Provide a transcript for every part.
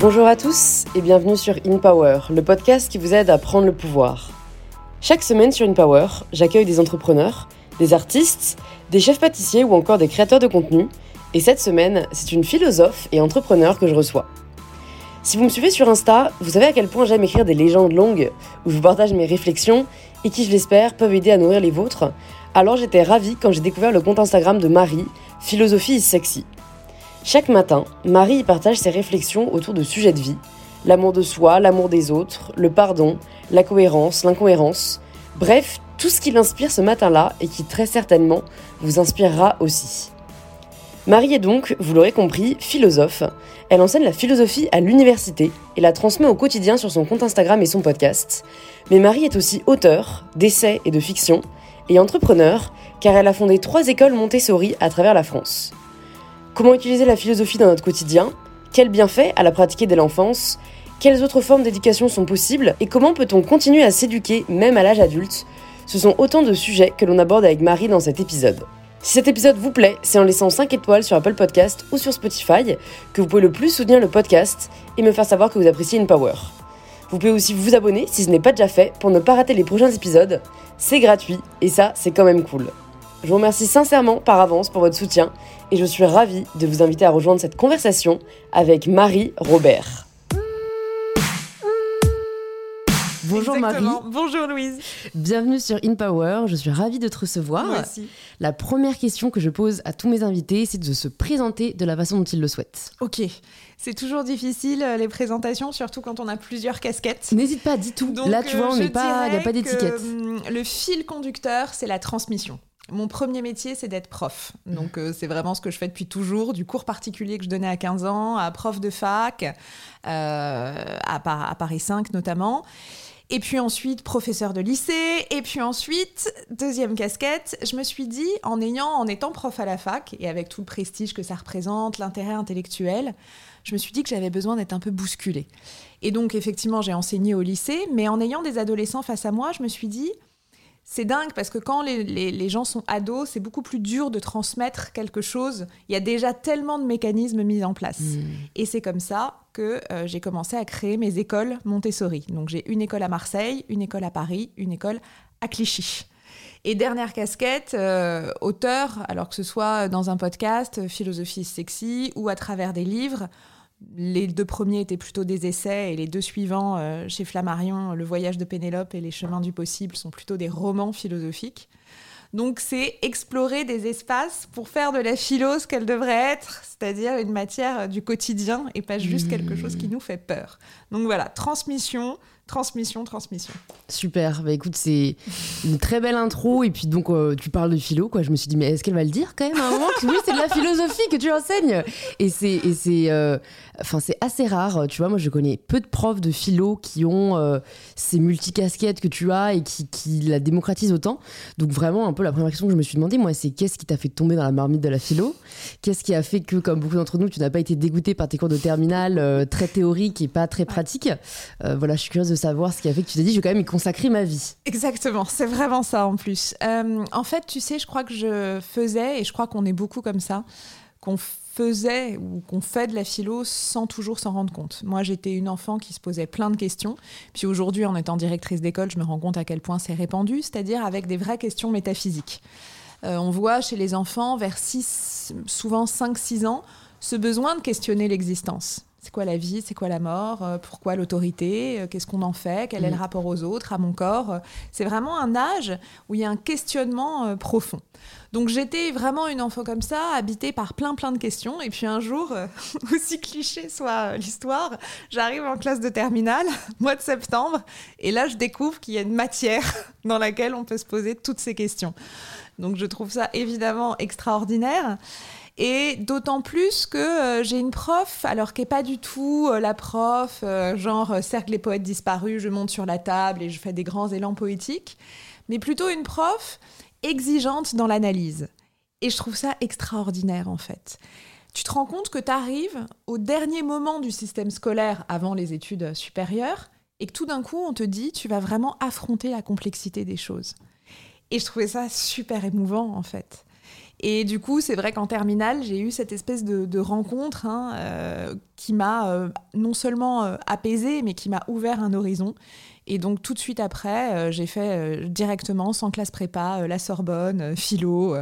Bonjour à tous et bienvenue sur In Power, le podcast qui vous aide à prendre le pouvoir. Chaque semaine sur In Power, j'accueille des entrepreneurs, des artistes, des chefs pâtissiers ou encore des créateurs de contenu. Et cette semaine, c'est une philosophe et entrepreneur que je reçois. Si vous me suivez sur Insta, vous savez à quel point j'aime écrire des légendes longues où je vous partage mes réflexions et qui, je l'espère, peuvent aider à nourrir les vôtres. Alors j'étais ravie quand j'ai découvert le compte Instagram de Marie, Philosophie is sexy. Chaque matin, Marie partage ses réflexions autour de sujets de vie, l'amour de soi, l'amour des autres, le pardon, la cohérence, l'incohérence, bref, tout ce qui l'inspire ce matin-là et qui très certainement vous inspirera aussi. Marie est donc, vous l'aurez compris, philosophe. Elle enseigne la philosophie à l'université et la transmet au quotidien sur son compte Instagram et son podcast. Mais Marie est aussi auteure d'essais et de fiction et entrepreneur car elle a fondé trois écoles Montessori à travers la France. Comment utiliser la philosophie dans notre quotidien? Quels bienfaits à la pratiquer dès l'enfance? Quelles autres formes d'éducation sont possibles? Et comment peut-on continuer à s'éduquer même à l'âge adulte? Ce sont autant de sujets que l'on aborde avec Marie dans cet épisode. Si cet épisode vous plaît, c'est en laissant 5 étoiles sur Apple Podcast ou sur Spotify que vous pouvez le plus soutenir le podcast et me faire savoir que vous appréciez une power. Vous pouvez aussi vous abonner si ce n'est pas déjà fait pour ne pas rater les prochains épisodes. C'est gratuit et ça, c'est quand même cool. Je vous remercie sincèrement par avance pour votre soutien et je suis ravie de vous inviter à rejoindre cette conversation avec Marie Robert. Bonjour Marie. Bonjour Louise. Bienvenue sur In Power. Je suis ravie de te recevoir. Aussi. La première question que je pose à tous mes invités, c'est de se présenter de la façon dont ils le souhaitent. Ok. C'est toujours difficile euh, les présentations, surtout quand on a plusieurs casquettes. N'hésite pas, dis tout. Là, tu vois, on euh, n'est pas, il n'y a pas d'étiquette. hum, Le fil conducteur, c'est la transmission. Mon premier métier, c'est d'être prof. Donc, euh, c'est vraiment ce que je fais depuis toujours, du cours particulier que je donnais à 15 ans, à prof de fac, euh, à, Par- à Paris 5 notamment. Et puis ensuite, professeur de lycée. Et puis ensuite, deuxième casquette, je me suis dit, en ayant, en étant prof à la fac, et avec tout le prestige que ça représente, l'intérêt intellectuel, je me suis dit que j'avais besoin d'être un peu bousculée. Et donc, effectivement, j'ai enseigné au lycée, mais en ayant des adolescents face à moi, je me suis dit, c'est dingue parce que quand les, les- les gens sont ados, c'est beaucoup plus dur de transmettre quelque chose. Il y a déjà tellement de mécanismes mis en place. Et c'est comme ça que euh, j'ai commencé à créer mes écoles Montessori. Donc j'ai une école à Marseille, une école à Paris, une école à Clichy. Et dernière casquette, euh, auteur, alors que ce soit dans un podcast, euh, Philosophie sexy, ou à travers des livres. Les deux premiers étaient plutôt des essais et les deux suivants, euh, chez Flammarion, Le voyage de Pénélope et Les chemins du possible, sont plutôt des romans philosophiques. Donc c'est explorer des espaces pour faire de la philo ce qu'elle devrait être, c'est-à-dire une matière euh, du quotidien et pas juste quelque chose qui nous fait peur. Donc voilà, transmission, transmission, transmission. Super. Bah écoute, c'est une très belle intro. Et puis donc, euh, tu parles de philo, quoi. Je me suis dit, mais est-ce qu'elle va le dire quand même à un moment? Oui, c'est de la philosophie que tu enseignes Et c'est, et c'est, enfin, c'est assez rare. Tu vois, moi, je connais peu de profs de philo qui ont euh, ces multicasquettes que tu as et qui, qui la démocratisent autant. Donc vraiment, un peu la première question que je me suis demandé, moi, c'est qu'est-ce qui t'a fait tomber dans la marmite de la philo? Qu'est-ce qui a fait que, comme beaucoup d'entre nous, tu n'as pas été dégoûté par tes cours de terminale euh, très théoriques et pas très pratiques? Euh, Voilà, je suis curieuse de savoir ce qui a fait que tu t'es dit, je vais quand même y consacrer ma vie. Exactement, c'est vraiment ça en plus. Euh, en fait, tu sais, je crois que je faisais, et je crois qu'on est beaucoup comme ça, qu'on faisait ou qu'on fait de la philo sans toujours s'en rendre compte. Moi, j'étais une enfant qui se posait plein de questions. Puis aujourd'hui, en étant directrice d'école, je me rends compte à quel point c'est répandu, c'est-à-dire avec des vraies questions métaphysiques. Euh, on voit chez les enfants, vers 6, souvent 5-6 ans, ce besoin de questionner l'existence. C'est quoi la vie? C'est quoi la mort? Euh, Pourquoi l'autorité? Euh, Qu'est-ce qu'on en fait? Quel est le Mm. rapport aux autres, à mon corps? Euh, C'est vraiment un âge où il y a un questionnement profond. Donc j'étais vraiment une enfant comme ça, habitée par plein plein de questions. Et puis un jour, aussi cliché soit l'histoire, j'arrive en classe de terminale, mois de septembre, et là je découvre qu'il y a une matière dans laquelle on peut se poser toutes ces questions. Donc je trouve ça évidemment extraordinaire. Et d'autant plus que euh, j'ai une prof, alors qui n'est pas du tout euh, la prof, euh, genre cercle les poètes disparus, je monte sur la table et je fais des grands élans poétiques, mais plutôt une prof exigeante dans l'analyse. Et je trouve ça extraordinaire en fait. Tu te rends compte que tu arrives au dernier moment du système scolaire avant les études supérieures et que tout d'un coup on te dit tu vas vraiment affronter la complexité des choses. Et je trouvais ça super émouvant en fait. Et du coup, c'est vrai qu'en terminale, j'ai eu cette espèce de, rencontre hein, euh, qui m'a euh, non seulement euh, apaisée, mais qui m'a ouvert un horizon. Et donc, tout de suite après, j'ai fait directement, sans classe prépa, la Sorbonne, philo,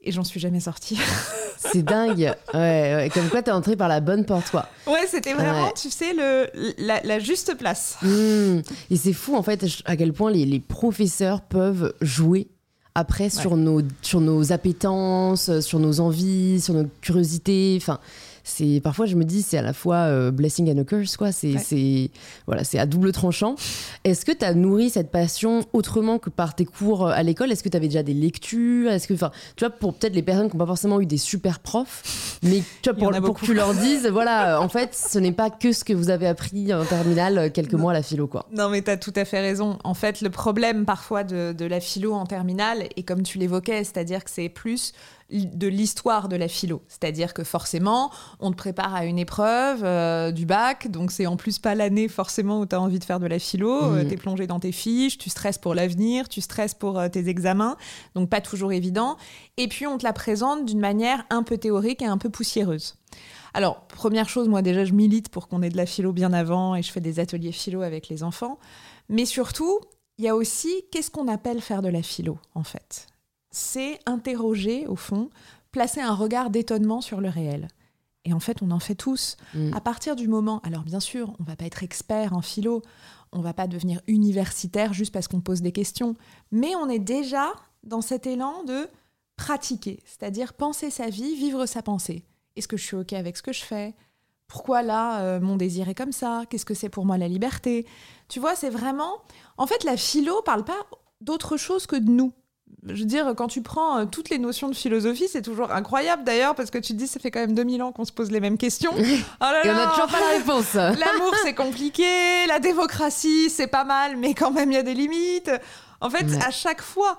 et j'en suis jamais sortie. c'est dingue. Ouais, Comme quoi, t'es entrée par la bonne porte, quoi. Ouais, c'était vraiment, tu sais, le, la, juste place. Mmh. Et c'est fou, en fait, à quel point les, les professeurs peuvent jouer après sur, nos, sur nos appétences, sur nos envies, sur nos curiosités. Enfin, c'est parfois je me dis c'est à la fois euh, blessing and a curse quoi. C'est c'est voilà c'est à double tranchant. Est-ce que tu as nourri cette passion autrement que par tes cours euh, à l'école? Est-ce que tu avais déjà des lectures? Est-ce que enfin tu vois pour peut-être les personnes qui n'ont pas forcément eu des super profs mais tu vois, pour, pour que tu leur dises voilà euh, en fait ce n'est pas que ce que vous avez appris en terminale quelques mois à la philo quoi. Non mais tu as tout à fait raison. En fait le problème parfois de, de la philo en terminale et comme tu l'évoquais c'est-à-dire que c'est plus de l'histoire de la philo. C'est-à-dire que forcément, on te prépare à une épreuve euh, du bac, donc c'est en plus pas l'année forcément où tu as envie de faire de la philo, euh, mmh. tu es plongé dans tes fiches, tu stresses pour l'avenir, tu stresses pour euh, tes examens, donc pas toujours évident. Et puis on te la présente d'une manière un peu théorique et un peu poussiéreuse. Alors, première chose, moi déjà, je milite pour qu'on ait de la philo bien avant et je fais des ateliers philo avec les enfants. Mais surtout, il y a aussi qu'est-ce qu'on appelle faire de la philo, en fait? C'est interroger, au fond, placer un regard d'étonnement sur le réel. Et en fait, on en fait tous. Mm. À partir du moment, alors bien sûr, on va pas être expert en philo, on va pas devenir universitaire juste parce qu'on pose des questions, mais on est déjà dans cet élan de pratiquer, c'est-à-dire penser sa vie, vivre sa pensée. Est-ce que je suis OK avec ce que je fais? Pourquoi là, euh, mon désir est comme ça? Qu'est-ce que c'est pour moi la liberté? Tu vois, c'est vraiment... En fait, la philo parle pas d'autre chose que de nous je veux dire, quand tu prends euh, toutes les notions de philosophie, c'est toujours incroyable d'ailleurs, parce que tu te dis, ça fait quand même 2000 ans qu'on se pose les mêmes questions. Oh là Et on n'a toujours pas la réponse. L'amour, c'est compliqué, la démocratie, c'est pas mal, mais quand même, il y a des limites. En fait, à chaque fois.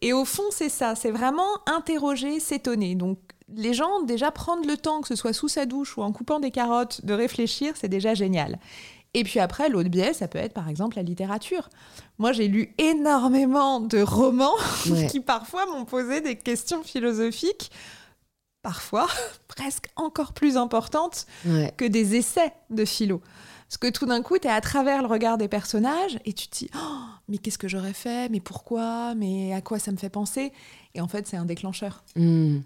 Et au fond, c'est ça, c'est vraiment interroger, s'étonner. Donc, les gens, déjà, prendre le temps, que ce soit sous sa douche ou en coupant des carottes, de réfléchir, c'est déjà génial. Et puis après, l'autre biais, ça peut être par exemple la littérature. Moi, j'ai lu énormément de romans qui parfois m'ont posé des questions philosophiques, parfois presque encore plus importantes que des essais de philo. Parce que tout d'un coup, tu es à travers le regard des personnages et tu te dis oh, Mais qu'est-ce que j'aurais fait? Mais pourquoi? Mais à quoi ça me fait penser? Et en fait, c'est un déclencheur. Hmm.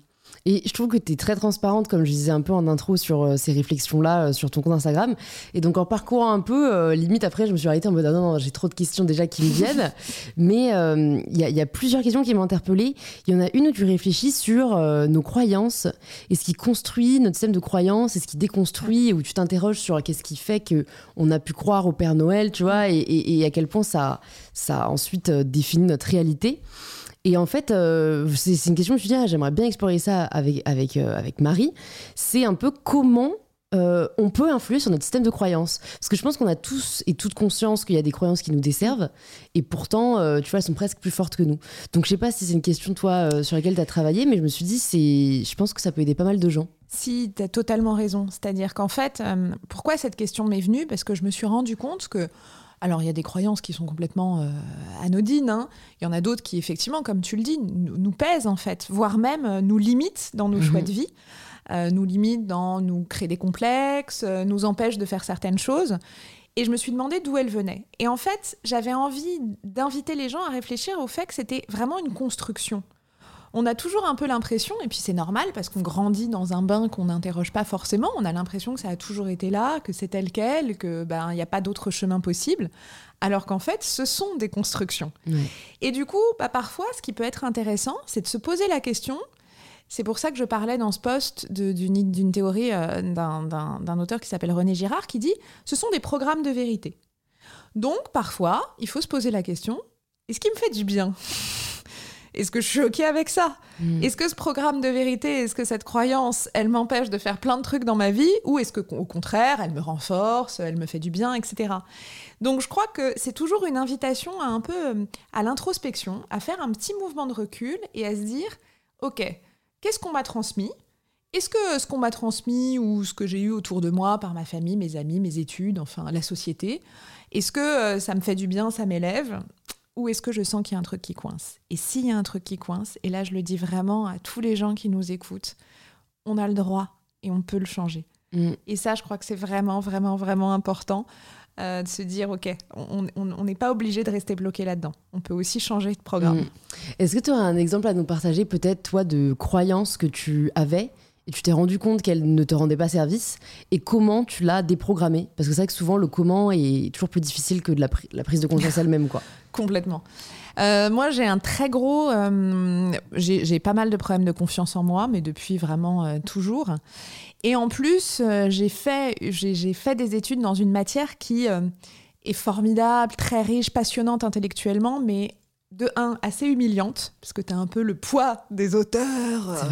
Et je trouve que tu es très transparente, comme je disais un peu en intro sur euh, ces réflexions-là, euh, sur ton compte Instagram. Et donc, en parcourant un peu, euh, limite après, je me suis arrêtée en mode ah non, non j'ai trop de questions déjà qui me viennent. Mais il y, a plusieurs questions qui m'ont interpellée. Il y en a une où tu réfléchis sur nos croyances et ce qui construit notre système de croyances et ce qui déconstruit, où tu t'interroges sur qu'est-ce qui fait qu'on a pu croire au Père Noël, tu vois, et, et à quel point ça, ça ensuite définit notre réalité. Et en fait, euh, c'est une question que je me suis dit, j'aimerais bien explorer ça avec, avec, euh, avec Marie. C'est un peu comment euh, on peut influer sur notre système de croyances. Parce que je pense qu'on a tous et toutes conscience qu'il y a des croyances qui nous desservent, et pourtant, tu vois, elles sont presque plus fortes que nous. Donc je sais pas si c'est une question, toi, sur laquelle tu as travaillé, mais je me suis dit, je pense que ça peut aider pas mal de gens. Si, tu as totalement raison. C'est-à-dire qu'en fait, pourquoi cette question m'est venue? Parce que je me suis rendu compte que alors il y a des croyances qui sont complètement euh, anodines, hein. il y en a d'autres qui effectivement, comme tu le dis, nous, pèsent en fait, voire même euh, nous limitent dans nos choix de mhm. vie, euh, nous limitent dans nous créer des complexes, nous empêchent de faire certaines choses. Et je me suis demandé d'où elles venaient. Et en fait, j'avais envie d'inviter les gens à réfléchir au fait que c'était vraiment une construction on a toujours un peu l'impression, et puis c'est normal parce qu'on grandit dans un bain qu'on n'interroge pas forcément, on a l'impression que ça a toujours été là, que c'est tel quel, que ben il n'y a pas d'autre chemin possible, alors qu'en fait ce sont des constructions. Et du coup, bah, parfois ce qui peut être intéressant, c'est de se poser la question. C'est pour ça que je parlais dans ce poste d'une théorie euh, d'un auteur qui s'appelle René Girard qui dit ce sont des programmes de vérité. Donc parfois, il faut se poser la question est-ce qui me fait du bien? Est-ce que je suis OK avec ça mm. Est-ce que ce programme de vérité, est-ce que cette croyance, elle m'empêche de faire plein de trucs dans ma vie Ou est-ce que, au contraire, elle me renforce, elle me fait du bien, etc. Donc je crois que c'est toujours une invitation à un peu euh, à l'introspection, à faire un petit mouvement de recul et à se dire OK, qu'est-ce qu'on m'a transmis? Est-ce que ce qu'on m'a transmis ou ce que j'ai eu autour de moi par ma famille, mes amis, mes études, enfin la société, est-ce que euh, ça me fait du bien, ça m'élève? Où est-ce que je sens qu'il y a un truc qui coince Et s'il y a un truc qui coince, et là je le dis vraiment à tous les gens qui nous écoutent, on a le droit et on peut le changer. Mm. Et ça, je crois que c'est vraiment, vraiment, vraiment important euh, de se dire, OK, on n'est pas obligé de rester bloqué là-dedans. On peut aussi changer de programme. Mm. Est-ce que tu as un exemple à nous partager, peut-être, toi, de croyances que tu avais et tu t'es rendu compte qu'elle ne te rendait pas service et comment tu l'as déprogrammée? Parce que c'est vrai que souvent le comment est toujours plus difficile que de la, la prise de conscience elle-même. quoi. Complètement. Euh, moi, j'ai un très gros. Euh, j'ai pas mal de problèmes de confiance en moi, mais depuis vraiment euh, toujours. Et en plus, j'ai fait, fait des études dans une matière qui est formidable, très riche, passionnante intellectuellement, mais de un, assez humiliante, parce que tu as un peu le poids des auteurs.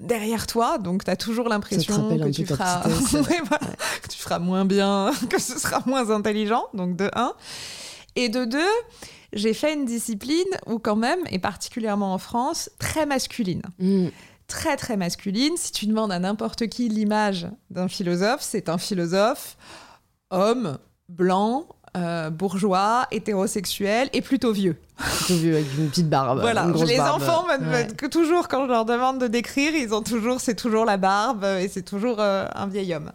Derrière toi, donc tu as toujours l'impression que, tu feras... que tu feras moins bien, que ce sera moins intelligent, donc de un. Et de deux, j'ai fait une discipline où quand même, et particulièrement en France, très masculine. Mm. Très très masculine. Si tu demandes à n'importe qui l'image d'un philosophe, c'est un philosophe homme, blanc, euh, bourgeois, hétérosexuel et plutôt vieux. Plutôt vieux avec une petite barbe. Voilà, les enfants, que toujours quand je leur demande de décrire, ils ont toujours, c'est toujours la barbe et c'est toujours euh, un vieil homme.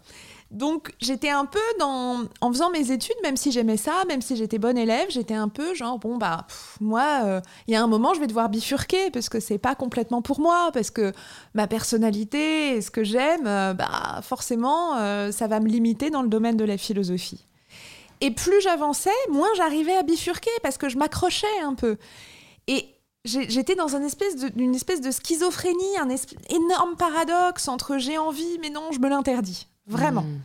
Donc j'étais un peu dans, en faisant mes études, même si j'aimais ça, même si j'étais bonne élève, j'étais un peu genre bon bah moi, euh, il y a un moment je vais devoir bifurquer parce que c'est pas complètement pour moi, parce que ma personnalité et ce que j'aime, euh, bah forcément euh, ça va me limiter dans le domaine de la philosophie. Et plus j'avançais, moins j'arrivais à bifurquer parce que je m'accrochais un peu. Et j'étais dans une espèce, de, une espèce de schizophrénie, un énorme paradoxe entre j'ai envie mais non, je me l'interdis. Vraiment. Hmm.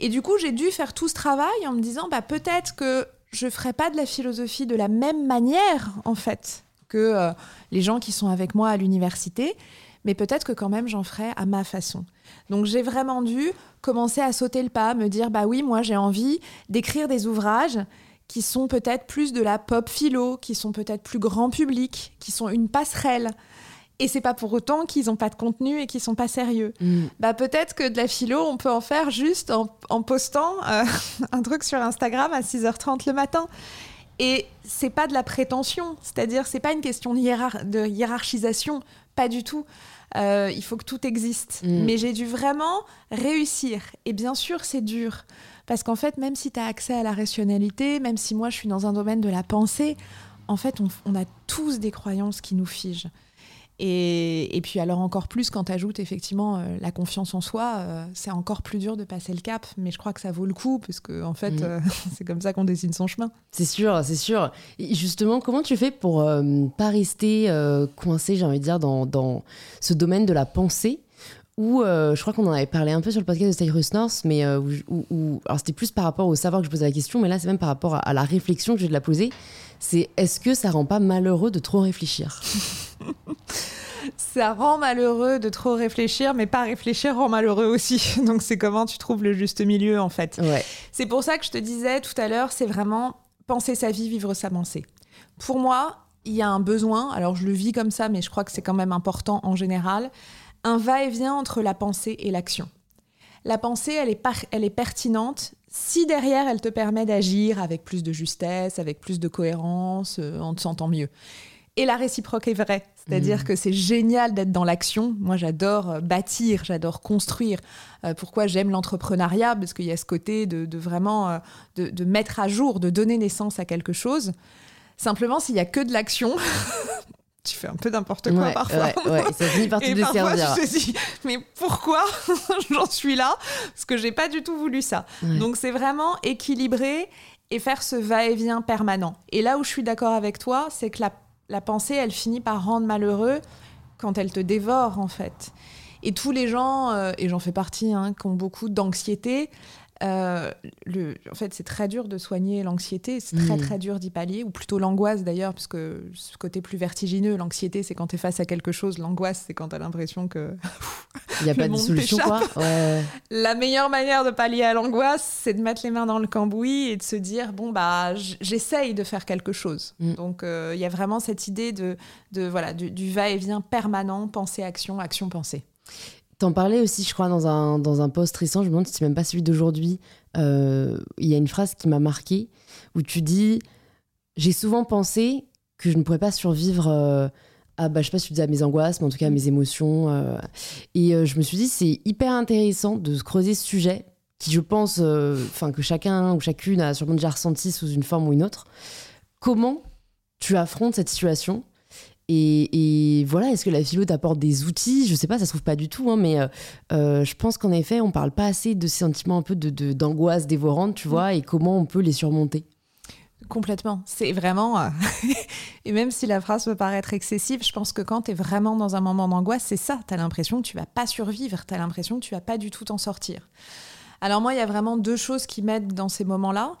Et du coup, j'ai dû faire tout ce travail en me disant, bah, peut-être que je ferai pas de la philosophie de la même manière, en fait, que euh, les gens qui sont avec moi à l'université, mais peut-être que quand même j'en ferai à ma façon. Donc j'ai vraiment dû commencer à sauter le pas, me dire, bah oui, moi j'ai envie d'écrire des ouvrages qui sont peut-être plus de la pop philo, qui sont peut-être plus grand public, qui sont une passerelle et c'est pas pour autant qu'ils n'ont pas de contenu et qu'ils sont pas sérieux. Mm. Bah peut-être que de la philo, on peut en faire juste en, postant euh, un truc sur Instagram à 6h30 le matin. Et c'est pas de la prétention, c'est-à-dire c'est pas une question de, de, hiérarchisation, pas du tout. Euh, il faut que tout existe. Mm. Mais j'ai dû vraiment réussir. Et bien sûr, c'est dur. Parce qu'en fait, même si tu as accès à la rationalité, même si moi je suis dans un domaine de la pensée, en fait, on, on a tous des croyances qui nous figent. Et, puis alors encore plus quand tu ajoutes effectivement euh, la confiance en soi, euh, c'est encore plus dur de passer le cap, mais je crois que ça vaut le coup, parce que en fait, mm. euh, c'est comme ça qu'on dessine son chemin. C'est sûr, c'est sûr. Et justement, comment tu fais pour pas rester coincé, j'ai envie de dire, dans, dans, ce domaine de la pensée? Où je crois qu'on en avait parlé un peu sur le podcast de Cyrus North, mais où, alors c'était plus par rapport au savoir que je posais la question, mais là c'est même par rapport à, à la réflexion que je vais de la poser. C'est est-ce que ça rend pas malheureux de trop réfléchir? ça rend malheureux de trop réfléchir, mais pas réfléchir rend malheureux aussi. Donc c'est comment tu trouves le juste milieu en fait. C'est pour ça que je te disais tout à l'heure, c'est vraiment penser sa vie, vivre sa pensée. Pour moi, il y a un besoin, alors je le vis comme ça, mais je crois que c'est quand même important en général, un va-et-vient entre la pensée et l'action. La pensée, elle est, elle est pertinente si derrière elle te permet d'agir avec plus de justesse, avec plus de cohérence, euh, en te sentant mieux. Et la réciproque est vraie. C'est-à-dire mmh. que c'est génial d'être dans l'action. Moi, j'adore euh, bâtir, j'adore construire. Euh, pourquoi j'aime l'entrepreneuriat? Parce qu'il y a ce côté de, vraiment euh, de, mettre à jour, de donner naissance à quelque chose. Simplement, s'il y a que de l'action, tu fais un peu n'importe quoi parfois. Ouais, ça finit par te parfois, je te dis, mais pourquoi j'en suis là? Parce que j'ai pas du tout voulu ça. Donc, c'est vraiment équilibrer et faire ce va-et-vient permanent. Et là où je suis d'accord avec toi, c'est que la la pensée, elle finit par rendre malheureux quand elle te dévore, en fait. Et tous les gens, euh, et j'en fais partie, hein, qui ont beaucoup d'anxiété, euh, le, en fait, c'est très dur de soigner l'anxiété, c'est très mm. très dur d'y pallier, ou plutôt l'angoisse d'ailleurs, parce que ce côté plus vertigineux, l'anxiété c'est quand tu es face à quelque chose, l'angoisse c'est quand tu as l'impression que. Il n'y a pas de solution quoi La meilleure manière de pallier à l'angoisse, c'est de mettre les mains dans le cambouis et de se dire bon, bah, j'essaye de faire quelque chose. Mm. Donc euh, il y a vraiment cette idée de, de voilà, du, du va-et-vient permanent, pensée-action, action-pensée. T'en parlais aussi, je crois, dans un, dans un post récent, je me demande si c'est même pas celui d'aujourd'hui. Euh, il y a une phrase qui m'a marqué où tu dis j'ai souvent pensé que je ne pourrais pas survivre euh, à, bah, je sais pas si tu à mes angoisses, mais en tout cas à mes émotions. euh. et je me suis dit, c'est hyper intéressant de se creuser ce sujet qui, je pense, enfin que chacun ou chacune a sûrement déjà ressenti sous une forme ou une autre. Comment tu affrontes cette situation et, et voilà, est-ce que la philo t'apporte des outils? Je sais pas, ça se trouve pas du tout, hein, mais euh, euh, je pense qu'en effet, on parle pas assez de ces sentiments un peu de, de- d'angoisse dévorante, tu vois, et comment on peut les surmonter. Complètement. C'est vraiment. euh, et même si la phrase peut paraître excessive, je pense que quand tu es vraiment dans un moment d'angoisse, c'est ça. Tu as l'impression que tu vas pas survivre. Tu as l'impression que tu vas pas du tout t'en sortir. Alors, moi, il y a vraiment deux choses qui m'aident dans ces moments-là.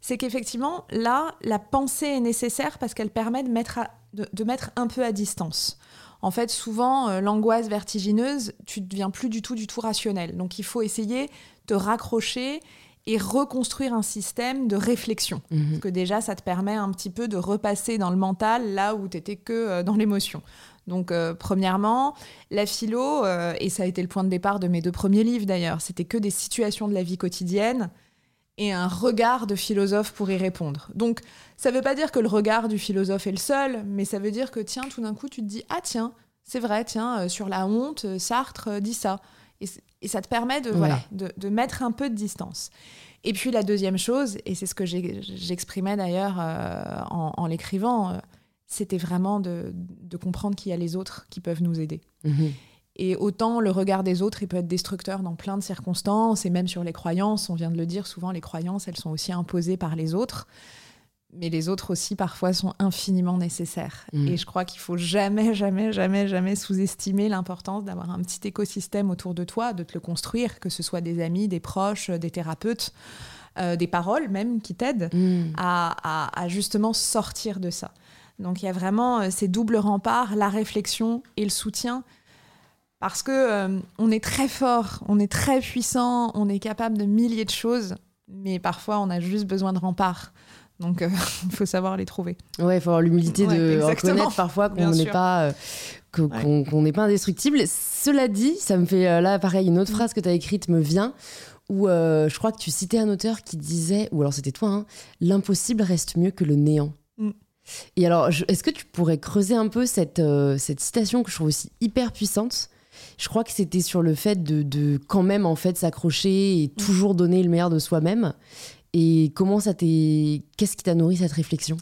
C'est qu'effectivement, là, la pensée est nécessaire parce qu'elle permet de mettre, à- de, de mettre un peu à distance. En fait, souvent, euh, l'angoisse vertigineuse, tu ne deviens plus du tout, du tout rationnel. Donc, il faut essayer de raccrocher et reconstruire un système de réflexion. Mhm. Parce que déjà, ça te permet un petit peu de repasser dans le mental là où tu étais que euh, dans l'émotion. Donc, euh, premièrement, la philo, et ça a été le point de départ de mes deux premiers livres d'ailleurs, c'était que des situations de la vie quotidienne et un regard de philosophe pour y répondre. Donc, ça ne veut pas dire que le regard du philosophe est le seul, mais ça veut dire que, tiens, tout d'un coup, tu te dis, ah tiens, c'est vrai, tiens, euh, sur la honte, euh, Sartre euh, dit ça. Et, ça te permet de, Ouais. voilà, de, de mettre un peu de distance. Et puis la deuxième chose, et c'est ce que j'exprimais d'ailleurs en, en l'écrivant, c'était vraiment de, de comprendre qu'il y a les autres qui peuvent nous aider. Mhm. Et autant le regard des autres, il peut être destructeur dans plein de circonstances, et même sur les croyances, on vient de le dire, souvent les croyances, elles sont aussi imposées par les autres. Mais les autres aussi, parfois, sont infiniment nécessaires. Mhm. Et je crois qu'il faut jamais, jamais, jamais, jamais sous-estimer l'importance d'avoir un petit écosystème autour de toi, de te le construire, que ce soit des amis, des proches, des thérapeutes, euh, des paroles même qui t'aident à, à- à justement sortir de ça. Donc il y a vraiment euh, ces doubles remparts, la réflexion et le soutien. Parce que euh, on est très fort, on est très puissant, on est capable de milliers de choses, mais parfois on a juste besoin de remparts. Donc euh, il faut savoir les trouver. Ouais, il faut avoir l'humilité Ouais, de exactement. reconnaître parfois qu'on n'est pas, euh, Ouais. qu'on n'est pas indestructible. Cela dit, ça me fait euh, là pareil une autre Mm. phrase que tu as écrite me vient où euh, je crois que tu citais un auteur qui disait ou alors c'était toi hein, l'impossible reste mieux que le néant. Mm. Et alors, est-ce que tu pourrais creuser un peu cette, euh, cette citation que je trouve aussi hyper puissante Je crois que c'était sur le fait de, de quand même en fait s'accrocher et Mm. toujours donner le meilleur de soi-même. Et comment ça t'est Qu'est-ce qui t'a nourri cette réflexion?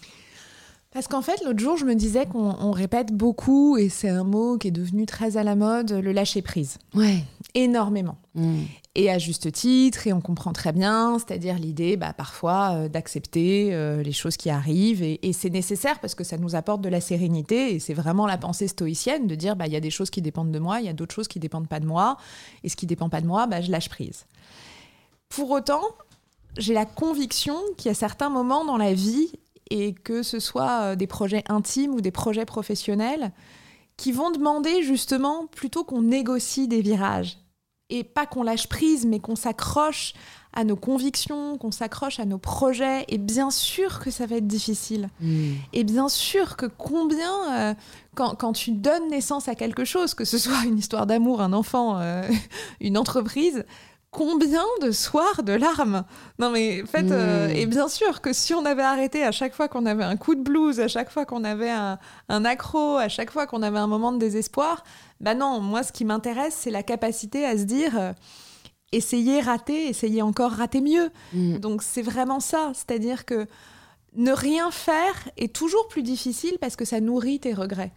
Parce qu'en fait, l'autre jour, je me disais qu'on on répète beaucoup, et c'est un mot qui est devenu très à la mode, le lâcher prise. Ouais. Énormément. Mm. Et à juste titre, et on comprend très bien, c'est-à-dire l'idée bah, parfois euh, d'accepter euh, les choses qui arrivent, et, et c'est nécessaire parce que ça nous apporte de la sérénité, et c'est vraiment la pensée stoïcienne de dire bah, il y a des choses qui dépendent de moi, il y a d'autres choses qui dépendent pas de moi, et ce qui dépend pas de moi, bah, je lâche prise. Pour autant, j'ai la conviction qu'il y a certains moments dans la vie, et que ce soit euh, des projets intimes ou des projets professionnels, qui vont demander justement plutôt qu'on négocie des virages et pas qu'on lâche prise, mais qu'on s'accroche à nos convictions, qu'on s'accroche à nos projets. Et bien sûr que ça va être difficile. Mm. Et bien sûr que combien, euh, quand, quand tu donnes naissance à quelque chose, que ce soit une histoire d'amour, un enfant, euh, une entreprise, combien de soirs de larmes Non mais en fait, euh, Mm. et bien sûr que si on avait arrêté à chaque fois qu'on avait un coup de blues, à chaque fois qu'on avait un, un accro, à chaque fois qu'on avait un moment de désespoir, bah non, moi ce qui m'intéresse, c'est la capacité à se dire... euh, Essayer, rater, essayer encore, rater mieux. Mm. Donc c'est vraiment ça, c'est-à-dire que ne rien faire est toujours plus difficile parce que ça nourrit tes regrets.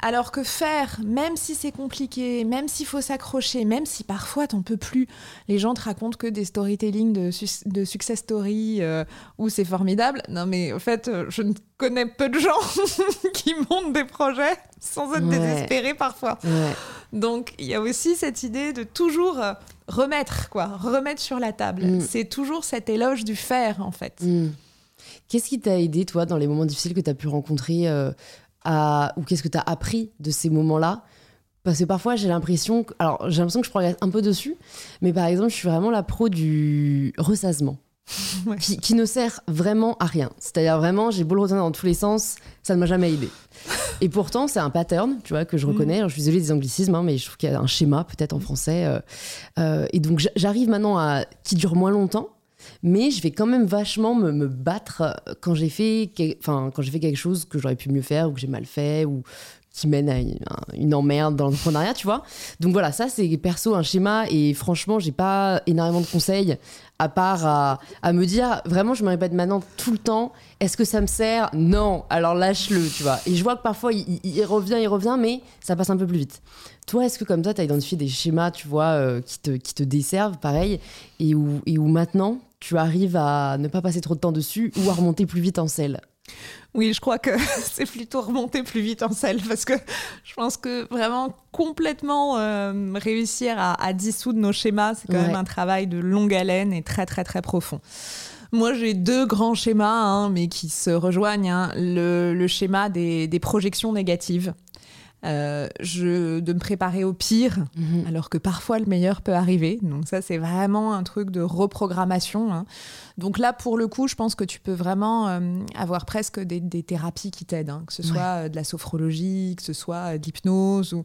Alors que faire, même si c'est compliqué, même s'il faut s'accrocher, même si parfois t'en peux plus, les gens te racontent que des storytelling de, su- de success story euh, où c'est formidable. Non mais en fait, euh, je ne connais peu de gens qui montent des projets sans être Ouais. désespérés parfois. Ouais. Donc il y a aussi cette idée de toujours euh, remettre quoi, remettre sur la table. Mm. C'est toujours cet éloge du faire en fait. Mm. Qu'est-ce qui t'a aidé, toi, dans les moments difficiles que tu as pu rencontrer euh, à... Ou qu'est-ce que tu as appris de ces moments-là? Parce que parfois, j'ai l'impression... que- Alors, j'ai l'impression que je progresse un peu dessus, mais par exemple, je suis vraiment la pro du ressassement. Ouais. Qui, qui ne sert vraiment à rien. C'est-à-dire vraiment, j'ai beau le retourner dans tous les sens, ça ne m'a jamais aidé. Et pourtant, c'est un pattern, tu vois, que je Mm. reconnais. Alors, je suis désolée des anglicismes, hein, mais je trouve qu'il y a un schéma peut-être en français. euh, euh, et donc, j'a- j'arrive maintenant à qui dure moins longtemps. Mais je vais quand même vachement me, battre quand j'ai fait, enfin, quand j'ai fait quelque chose que j'aurais pu mieux faire ou que j'ai mal fait ou qui mène à une, emmerde dans l'entrepreneuriat, tu vois. Donc voilà, ça c'est perso un schéma et franchement, j'ai pas énormément de conseils à part à, me dire vraiment, je me répète maintenant tout le temps, est-ce que ça me sert? Non, alors lâche-le, tu vois. Et je vois que parfois il, revient, il revient, mais ça passe un peu plus vite. Toi, est-ce que comme ça, tu as identifié des schémas, tu vois, euh, qui, te, qui te desservent, pareil, et où, et où maintenant tu arrives à ne pas passer trop de temps dessus ou à remonter plus vite en selle oui, je crois que c'est plutôt remonter plus vite en selle parce que je pense que vraiment complètement euh, réussir à, dissoudre nos schémas, c'est quand même un travail de longue haleine et très très très profond. Moi, j'ai deux grands schémas, hein, mais qui se rejoignent. Hein. Le, schéma des, projections négatives. Euh, je, de me préparer au pire, mhm. alors que parfois le meilleur peut arriver. Donc ça, c'est vraiment un truc de reprogrammation. Hein. Donc là, pour le coup, je pense que tu peux vraiment euh, avoir presque des, thérapies qui t'aident, hein. que ce soit euh, de la sophrologie, que ce soit de l'hypnose ou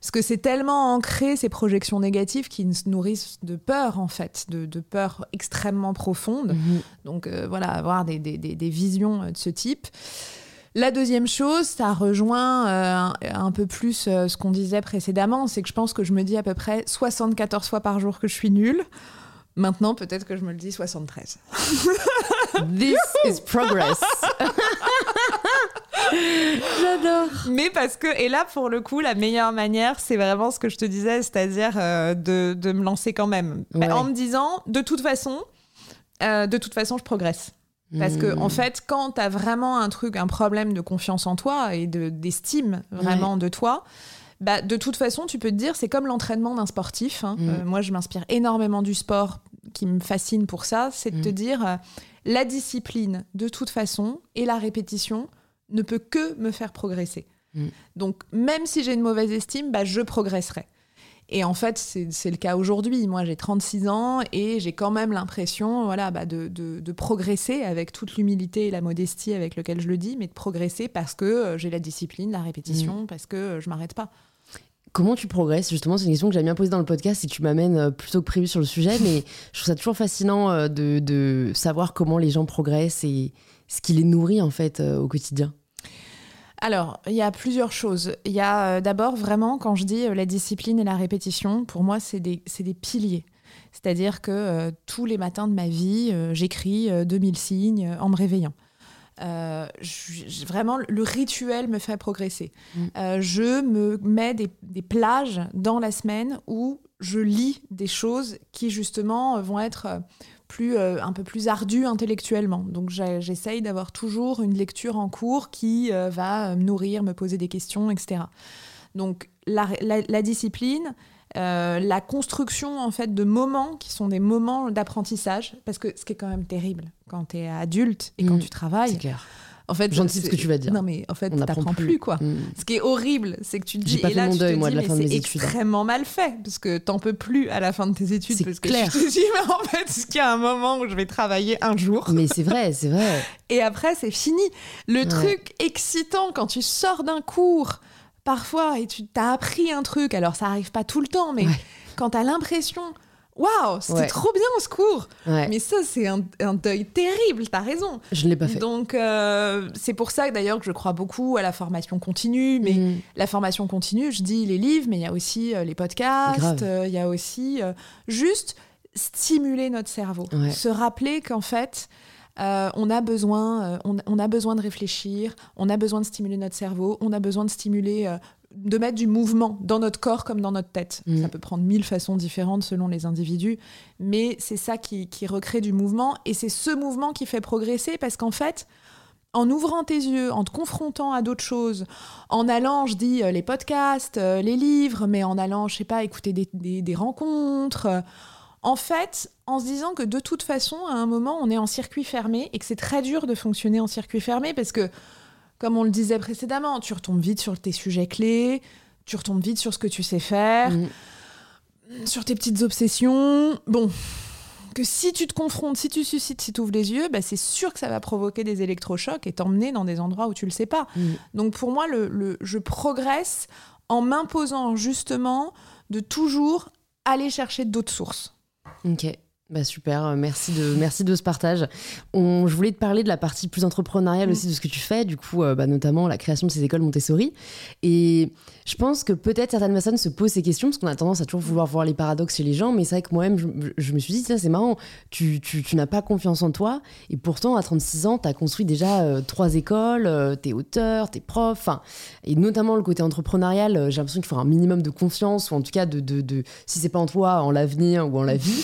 parce que c'est tellement ancré ces projections négatives qui se nourrissent de peur en fait, de, peur extrêmement profonde. Mhm. Donc voilà, avoir des, des, visions de ce type. La deuxième chose, ça rejoint euh, un, peu plus euh, ce qu'on disait précédemment, c'est que je pense que je me dis à peu près 74 fois par jour que je suis nulle. Maintenant, peut-être que je me le dis 73. This is progress. J'adore. Mais parce que, et là, pour le coup, la meilleure manière, c'est vraiment ce que je te disais, c'est-à-dire euh, de, me lancer quand même. En me disant, de toute façon, de toute façon, je progresse. Parce que, en hmm. fait, quand tu as vraiment un truc, un problème de confiance en toi et d'estime vraiment de toi, bah, de toute façon, tu peux te dire, c'est comme l'entraînement d'un sportif. Hein. Hmm. Euh, moi, je m'inspire énormément du sport qui me fascine pour ça. C'est de te hmm. dire, euh, la discipline, de toute façon, et la répétition ne peut que me faire progresser. Donc, même si j'ai une mauvaise estime, bah, je progresserai. Et en fait, c'est le cas aujourd'hui. Moi, j'ai 36 ans et j'ai quand même l'impression voilà, bah, de, de, progresser avec toute l'humilité et la modestie avec lequel je le dis, mais de progresser parce que euh, j'ai la discipline, la répétition, mm. parce que euh, je m'arrête pas. Comment tu progresses? Justement, c'est une question que j'aime bien poser dans le podcast et tu m'amènes euh, plutôt que prévu sur le sujet, mais je trouve ça toujours fascinant de, de savoir comment les gens progressent et ce qui les nourrit en fait au quotidien. Alors, il y a plusieurs choses. Il y a euh, d'abord vraiment, quand je dis euh, la discipline et la répétition, pour moi, c'est des, piliers. C'est-à-dire que euh, tous les matins de ma vie, j'écris 2000 signes en me réveillant. vraiment, le rituel me fait progresser. Mm. je me mets des, des, plages dans la semaine où je lis des choses qui, justement, vont être plus, euh, un peu plus ardu intellectuellement. Donc j'essaye d'avoir toujours une lecture en cours qui euh, va me nourrir, me poser des questions, etc. Donc la, discipline, euh, la construction en fait de moments qui sont des moments d'apprentissage, parce que ce qui est quand même terrible quand tu es adulte et quand mmh. tu travailles. C'est clair en fait, j'anticipe ce que tu vas dire. Non, mais en fait, t'apprends plus. plus, quoi. Mm. Ce qui est horrible, c'est que tu te dis, et là, tu te dis, mais c'est extrêmement mal fait, parce que t'en peux plus à la fin de tes études. C'est clair. Que tu te dis, mais en fait, ce qu'il y a un moment où je vais travailler un jour. Mais c'est vrai, c'est vrai. Et après, c'est fini. Le truc excitant quand tu sors d'un cours, parfois, et tu t'as appris un truc, alors ça arrive pas tout le temps, mais quand t'as l'impression Waouh, c'était trop bien ce cours. Mais ça, c'est un, deuil terrible, t'as raison. Je ne l'ai pas fait. Donc, euh, c'est pour ça d'ailleurs que je crois beaucoup à la formation continue. Mais mm. la formation continue, je dis les livres, mais il y a aussi euh, les podcasts, euh, il y a aussi juste stimuler notre cerveau. Se rappeler qu'en fait, on, a besoin, on, a besoin de réfléchir, on a besoin de stimuler notre cerveau, on a besoin de stimuler de mettre du mouvement dans notre corps comme dans notre tête. Mm. Ça peut prendre mille façons différentes selon les individus, mais c'est ça qui, recrée du mouvement et c'est ce mouvement qui fait progresser parce qu'en fait, en ouvrant tes yeux, en te confrontant à d'autres choses, en allant, je dis, euh, les podcasts, euh, les livres, mais en allant, je sais pas, écouter des, des rencontres, euh, en fait, en se disant que de toute façon, à un moment, on est en circuit fermé et que c'est très dur de fonctionner en circuit fermé parce que comme on le disait précédemment, tu retombes vite sur tes sujets clés, tu retombes vite sur ce que tu sais faire, mm. sur tes petites obsessions. Bon, que si tu te confrontes, si tu suscites, si tu ouvres les yeux, bah c'est sûr que ça va provoquer des électrochocs et t'emmener dans des endroits où tu le sais pas. Mm. Donc pour moi, le, je progresse en m'imposant justement de toujours aller chercher d'autres sources. Ok. Bah super, euh, merci de, merci de ce partage. On, je voulais te parler de la partie plus entrepreneuriale Mm. aussi de ce que tu fais, du coup, euh, bah, notamment la création de ces écoles Montessori. Et je pense que peut-être certaines personnes se posent ces questions parce qu'on a tendance à toujours vouloir voir les paradoxes chez les gens, mais c'est vrai que moi-même, je, je me suis dit, ça c'est marrant, tu, tu, tu n'as pas confiance en toi, et pourtant à 36 ans, tu as construit déjà euh, trois écoles, euh, t'es auteur, t'es prof, et notamment le côté entrepreneurial, j'ai l'impression qu'il faut un minimum de confiance, ou en tout cas, de, de, de si c'est pas en toi, en l'avenir ou en la vie.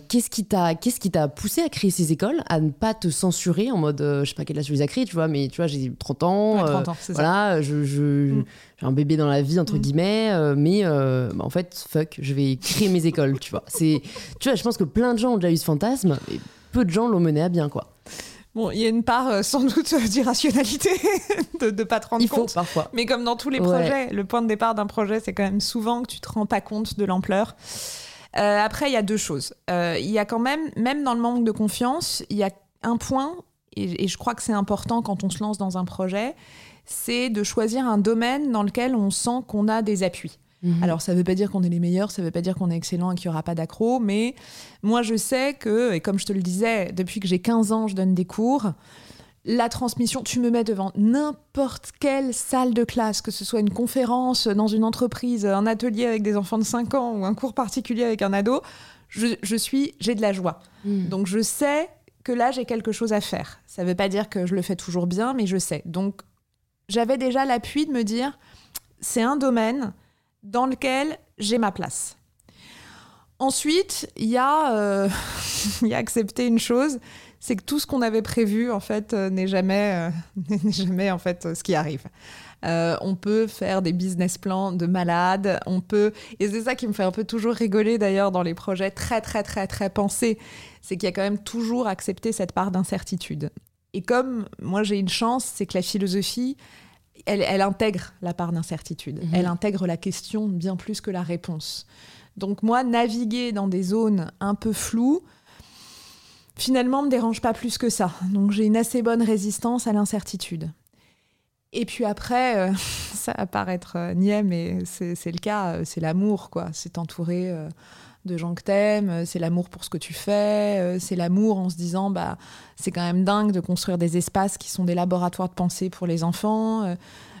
Euh, qu'est-ce qui t'a qu'est-ce qui t'a poussé à créer ces écoles, à ne pas te censurer en mode euh, je sais pas quel âge tu les as créées, tu vois, mais tu vois j'ai 30 ans, Ouais, euh, 30 ans, c'est ça. voilà, je, je- Mm. j'ai un bébé dans la vie entre Mm. guillemets, euh, mais euh, bah, en fait fuck, je vais créer mes écoles, tu vois. C'est tu vois, je pense que plein de gens ont déjà eu ce fantasme, et peu de gens l'ont mené à bien quoi. Bon, il y a une part euh, sans doute euh, d'irrationalité, de ne pas te rendre Il faut compte. parfois. Mais comme dans tous les Ouais. projets, le point de départ d'un projet, c'est quand même souvent que tu te rends pas compte de l'ampleur. Euh, après, il y a deux choses. Euh, Il y a quand même, même dans le manque de confiance, il y a un point, et, et je crois que c'est important quand on se lance dans un projet, c'est de choisir un domaine dans lequel on sent qu'on a des appuis. Mhm. Alors, ça ne veut pas dire qu'on est les meilleurs, ça ne veut pas dire qu'on est excellent et qu'il n'y aura pas d'accro, mais moi, je sais que, et comme je te le disais, depuis que j'ai 15 ans, je donne des cours. La transmission, tu me mets devant n'importe quelle salle de classe, que ce soit une conférence dans une entreprise, un atelier avec des enfants de 5 ans ou un cours particulier avec un ado, je, je suis, j'ai de la joie. Mhm. Donc je sais que là, j'ai quelque chose à faire. Ça ne veut pas dire que je le fais toujours bien, mais je sais. Donc j'avais déjà l'appui de me dire, c'est un domaine dans lequel j'ai ma place. Ensuite, il y, a, euh, il y a accepté une chose, c'est que tout ce qu'on avait prévu, en fait, euh, n'est jamais, euh, n'est jamais en fait, euh, ce qui arrive. Euh, on peut faire des business plans de malades, on peut... Et c'est ça qui me fait un peu toujours rigoler d'ailleurs dans les projets très très très très pensés, c'est qu'il y a quand même toujours accepté cette part d'incertitude. Et comme moi j'ai une chance, c'est que la philosophie, elle, elle intègre la part d'incertitude, Mhm. elle intègre la question bien plus que la réponse. Donc moi, naviguer dans des zones un peu floues, finalement, me dérange pas plus que ça. Donc j'ai une assez bonne résistance à l'incertitude. Et puis après, euh, ça va paraître euh, niais, mais c'est le cas, euh, c'est l'amour, quoi. C'est t'entourer euh, de gens que t'aimes, c'est l'amour pour ce que tu fais, c'est l'amour en se disant, bah, c'est quand même dingue de construire des espaces qui sont des laboratoires de pensée pour les enfants.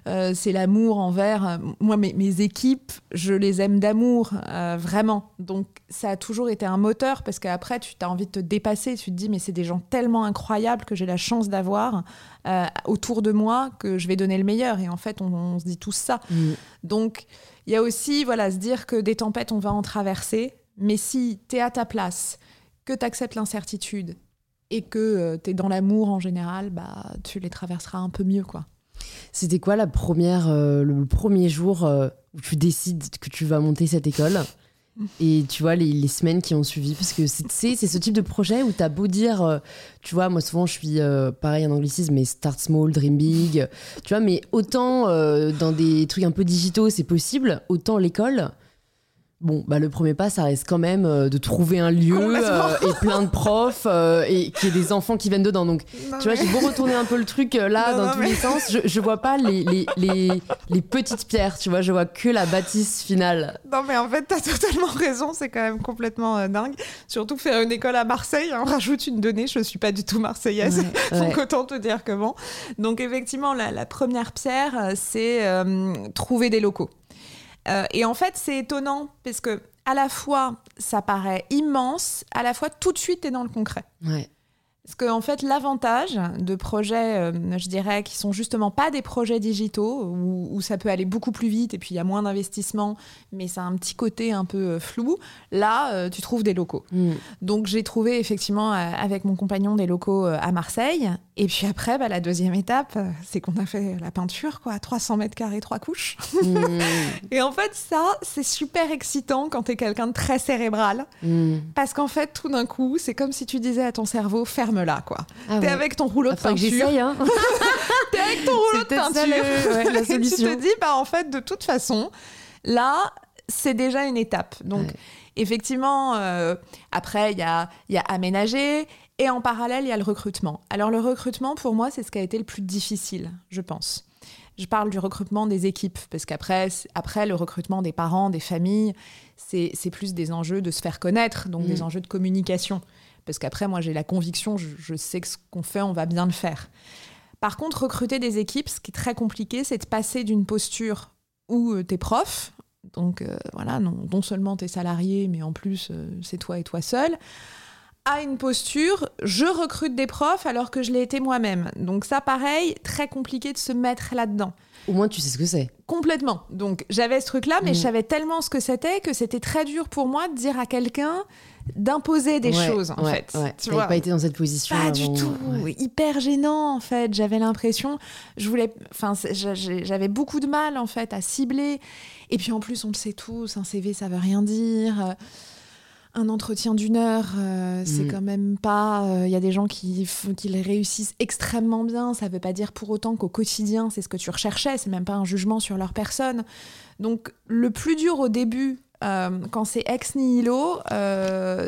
Euh, c'est l'amour envers. euh, moi, mes, mes équipes, je les aime d'amour, euh, vraiment. Donc, ça a toujours été un moteur parce qu'après, tu as envie de te dépasser. Tu te dis, mais c'est des gens tellement incroyables que j'ai la chance d'avoir euh, autour de moi que je vais donner le meilleur. Et en fait, on, on se dit tous ça. Mhm. Donc, il y a aussi, voilà, se dire que des tempêtes, on va en traverser. Mais si tu es à ta place, que tu acceptes l'incertitude et que tu es dans l'amour en général, bah, tu les traverseras un peu mieux, quoi. C'était quoi la première, euh, le premier jour euh, où tu décides que tu vas monter cette école et tu vois les, les semaines qui ont suivi parce que c'est ce type de projet où t'as beau dire euh, tu vois moi souvent je suis euh, pareil en anglicisme mais start small dream big tu vois mais autant euh, dans des trucs un peu digitaux c'est possible autant l'école Bon, bah le premier pas, ça reste quand même euh, de trouver un lieu euh, et plein de profs euh, et qu'il y ait des enfants qui viennent dedans. Donc, tu vois, j'ai beau retourner un peu le truc là Non, dans non, tous mais- les sens, je, je vois pas les, les, les, les petites pierres, tu vois, je vois que la bâtisse finale. Non, mais en fait, t'as totalement raison, c'est quand même complètement dingue. Surtout faire une école à Marseille, hein, on rajoute une donnée, je suis pas du tout marseillaise, Ouais, donc ouais. autant te dire que bon. Donc, effectivement, la, la première pierre, c'est trouver des locaux. Euh, et en fait, c'est étonnant, parce que à la fois, ça paraît immense, à la fois, tout de suite, t'es dans le concret. Parce qu'en en fait, l'avantage de projets, euh, je dirais, qui sont justement pas des projets digitaux, où, où ça peut aller beaucoup plus vite et puis il y a moins d'investissement, mais ça a un petit côté un peu euh, flou, là, euh, tu trouves des locaux. Mm. Donc j'ai trouvé effectivement euh, avec mon compagnon des locaux à Marseille. Et puis après, bah, la deuxième étape, c'est qu'on a fait la peinture, quoi, 300 mètres carrés, trois couches. Mm. Et en fait, ça, c'est super excitant quand t'es quelqu'un de très cérébral. Mm. Parce qu'en fait, tout d'un coup, c'est comme si tu disais à ton cerveau, ferme-la, quoi. Ah T'es ouais. avec ton rouleau de peinture. hein. T'es avec ton rouleau de peut-être ça, peinture. le- ouais, la Et tu solution. te dis, bah en fait, de toute façon, là, c'est déjà une étape. Donc, Ouais. effectivement, euh, après, il y a, il y a aménager. Et en parallèle, il y a le recrutement. Alors, le recrutement, pour moi, c'est ce qui a été le plus difficile, je pense. Je parle du recrutement des équipes, parce qu'après, après le recrutement des parents, des familles, c'est plus des enjeux de se faire connaître, donc des mm. enjeux de communication. Parce qu'après, moi, j'ai la conviction, je, sais que ce qu'on fait, on va bien le faire. Par contre, recruter des équipes, ce qui est très compliqué, c'est de passer d'une posture où euh, tu es prof, donc euh, voilà, non, non seulement tu es salarié, mais en plus, euh, c'est toi et toi seul, à une posture, je recrute des profs alors que je l'ai été moi-même. Donc ça, pareil, très compliqué de se mettre là-dedans. Au moins, tu sais ce que c'est. Complètement. Donc j'avais ce truc-là, mais je mm. savais tellement ce que c'était que c'était très dur pour moi de dire à quelqu'un d'imposer des choses en fait. Tu vois? pas été dans cette position. Pas du tout. Hyper gênant en fait. J'avais l'impression, je voulais, enfin, j'avais beaucoup de mal en fait à cibler. Et puis en plus, on le sait tous, un CV ça veut rien dire un entretien d'une heure, euh, c'est mm. quand même pas. Il euh, y a des gens qui, qui réussissent extrêmement bien. Ça veut pas dire pour autant qu'au quotidien, c'est ce que tu recherchais. C'est même pas un jugement sur leur personne. Donc, le plus dur au début, euh, quand c'est ex nihilo,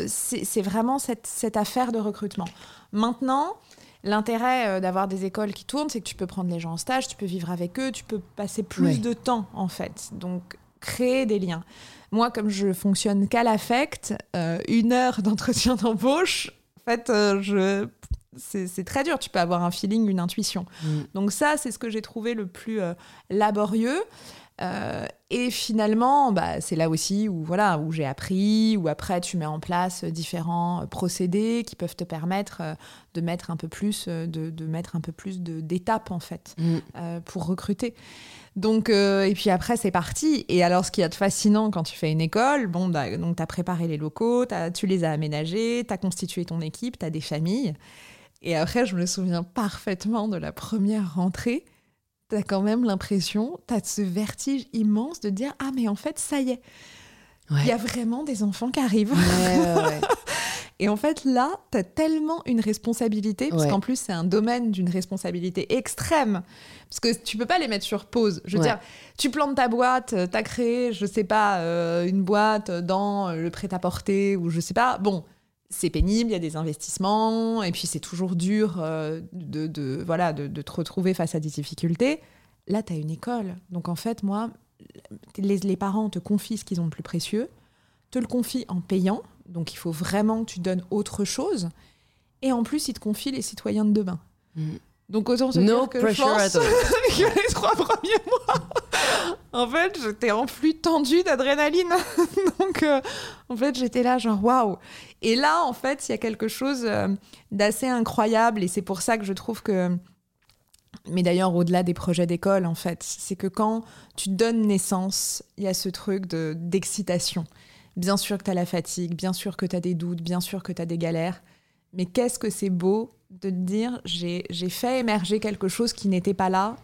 c'est vraiment cette, cette, affaire de recrutement. Maintenant, l'intérêt d'avoir des écoles qui tournent, c'est que tu peux prendre les gens en stage, tu peux vivre avec eux, tu peux passer plus de temps, en fait. Donc, créer des liens. Moi, comme je fonctionne qu'à l'affect, euh, une heure d'entretien d'embauche, en fait, euh, je c'est très dur. Tu peux avoir un feeling, une intuition. Mm. Donc ça, c'est ce que j'ai trouvé le plus euh, laborieux. Et finalement, bah, c'est là aussi où voilà où j'ai appris, où après tu mets en place différents procédés qui peuvent te permettre de mettre un peu plus de, de mettre un peu plus d'étapes en fait mm. pour recruter. Donc, euh, et puis après, c'est parti. Et alors, ce qui est de fascinant quand tu fais une école, bon, bah, donc tu as préparé les locaux, tu les as aménagés, tu as constitué ton équipe, tu as des familles. Et après, je me souviens parfaitement de la première rentrée. Tu as quand même l'impression, tu as ce vertige immense de dire Ah, mais en fait, ça y est. Il y a vraiment des enfants qui arrivent. Et en fait, là, tu as tellement une responsabilité, parce qu'en plus, c'est un domaine d'une responsabilité extrême. Parce que tu peux pas les mettre sur pause. Je veux dire, tu plantes ta boîte, tu as créé, je sais pas, euh, une boîte dans le prêt-à-porter, ou je sais pas. Bon, c'est pénible, il y a des investissements, et puis c'est toujours dur euh, de, voilà, de, te retrouver face à des difficultés. Là, tu as une école. Donc en fait, moi, les, les parents te confient ce qu'ils ont de plus précieux, te le confient en payant, donc il faut vraiment que tu donnes autre chose. Et en plus, ils te confient les citoyens de demain. Mm. Donc autant se dire que je pense que les trois premiers mois, en fait, j'étais en flux tendu d'adrénaline. Donc euh, en fait, j'étais là genre waouh. Et là, en fait, il y a quelque chose euh, d'assez incroyable et c'est pour ça que je trouve que mais d'ailleurs, au-delà des projets d'école, en fait, c'est que quand tu donnes naissance, il y a ce truc de d'excitation. Bien sûr que tu as la fatigue, bien sûr que tu as des doutes, bien sûr que tu as des galères. Mais qu'est-ce que c'est beau de te dire j'ai fait émerger quelque chose qui n'était pas là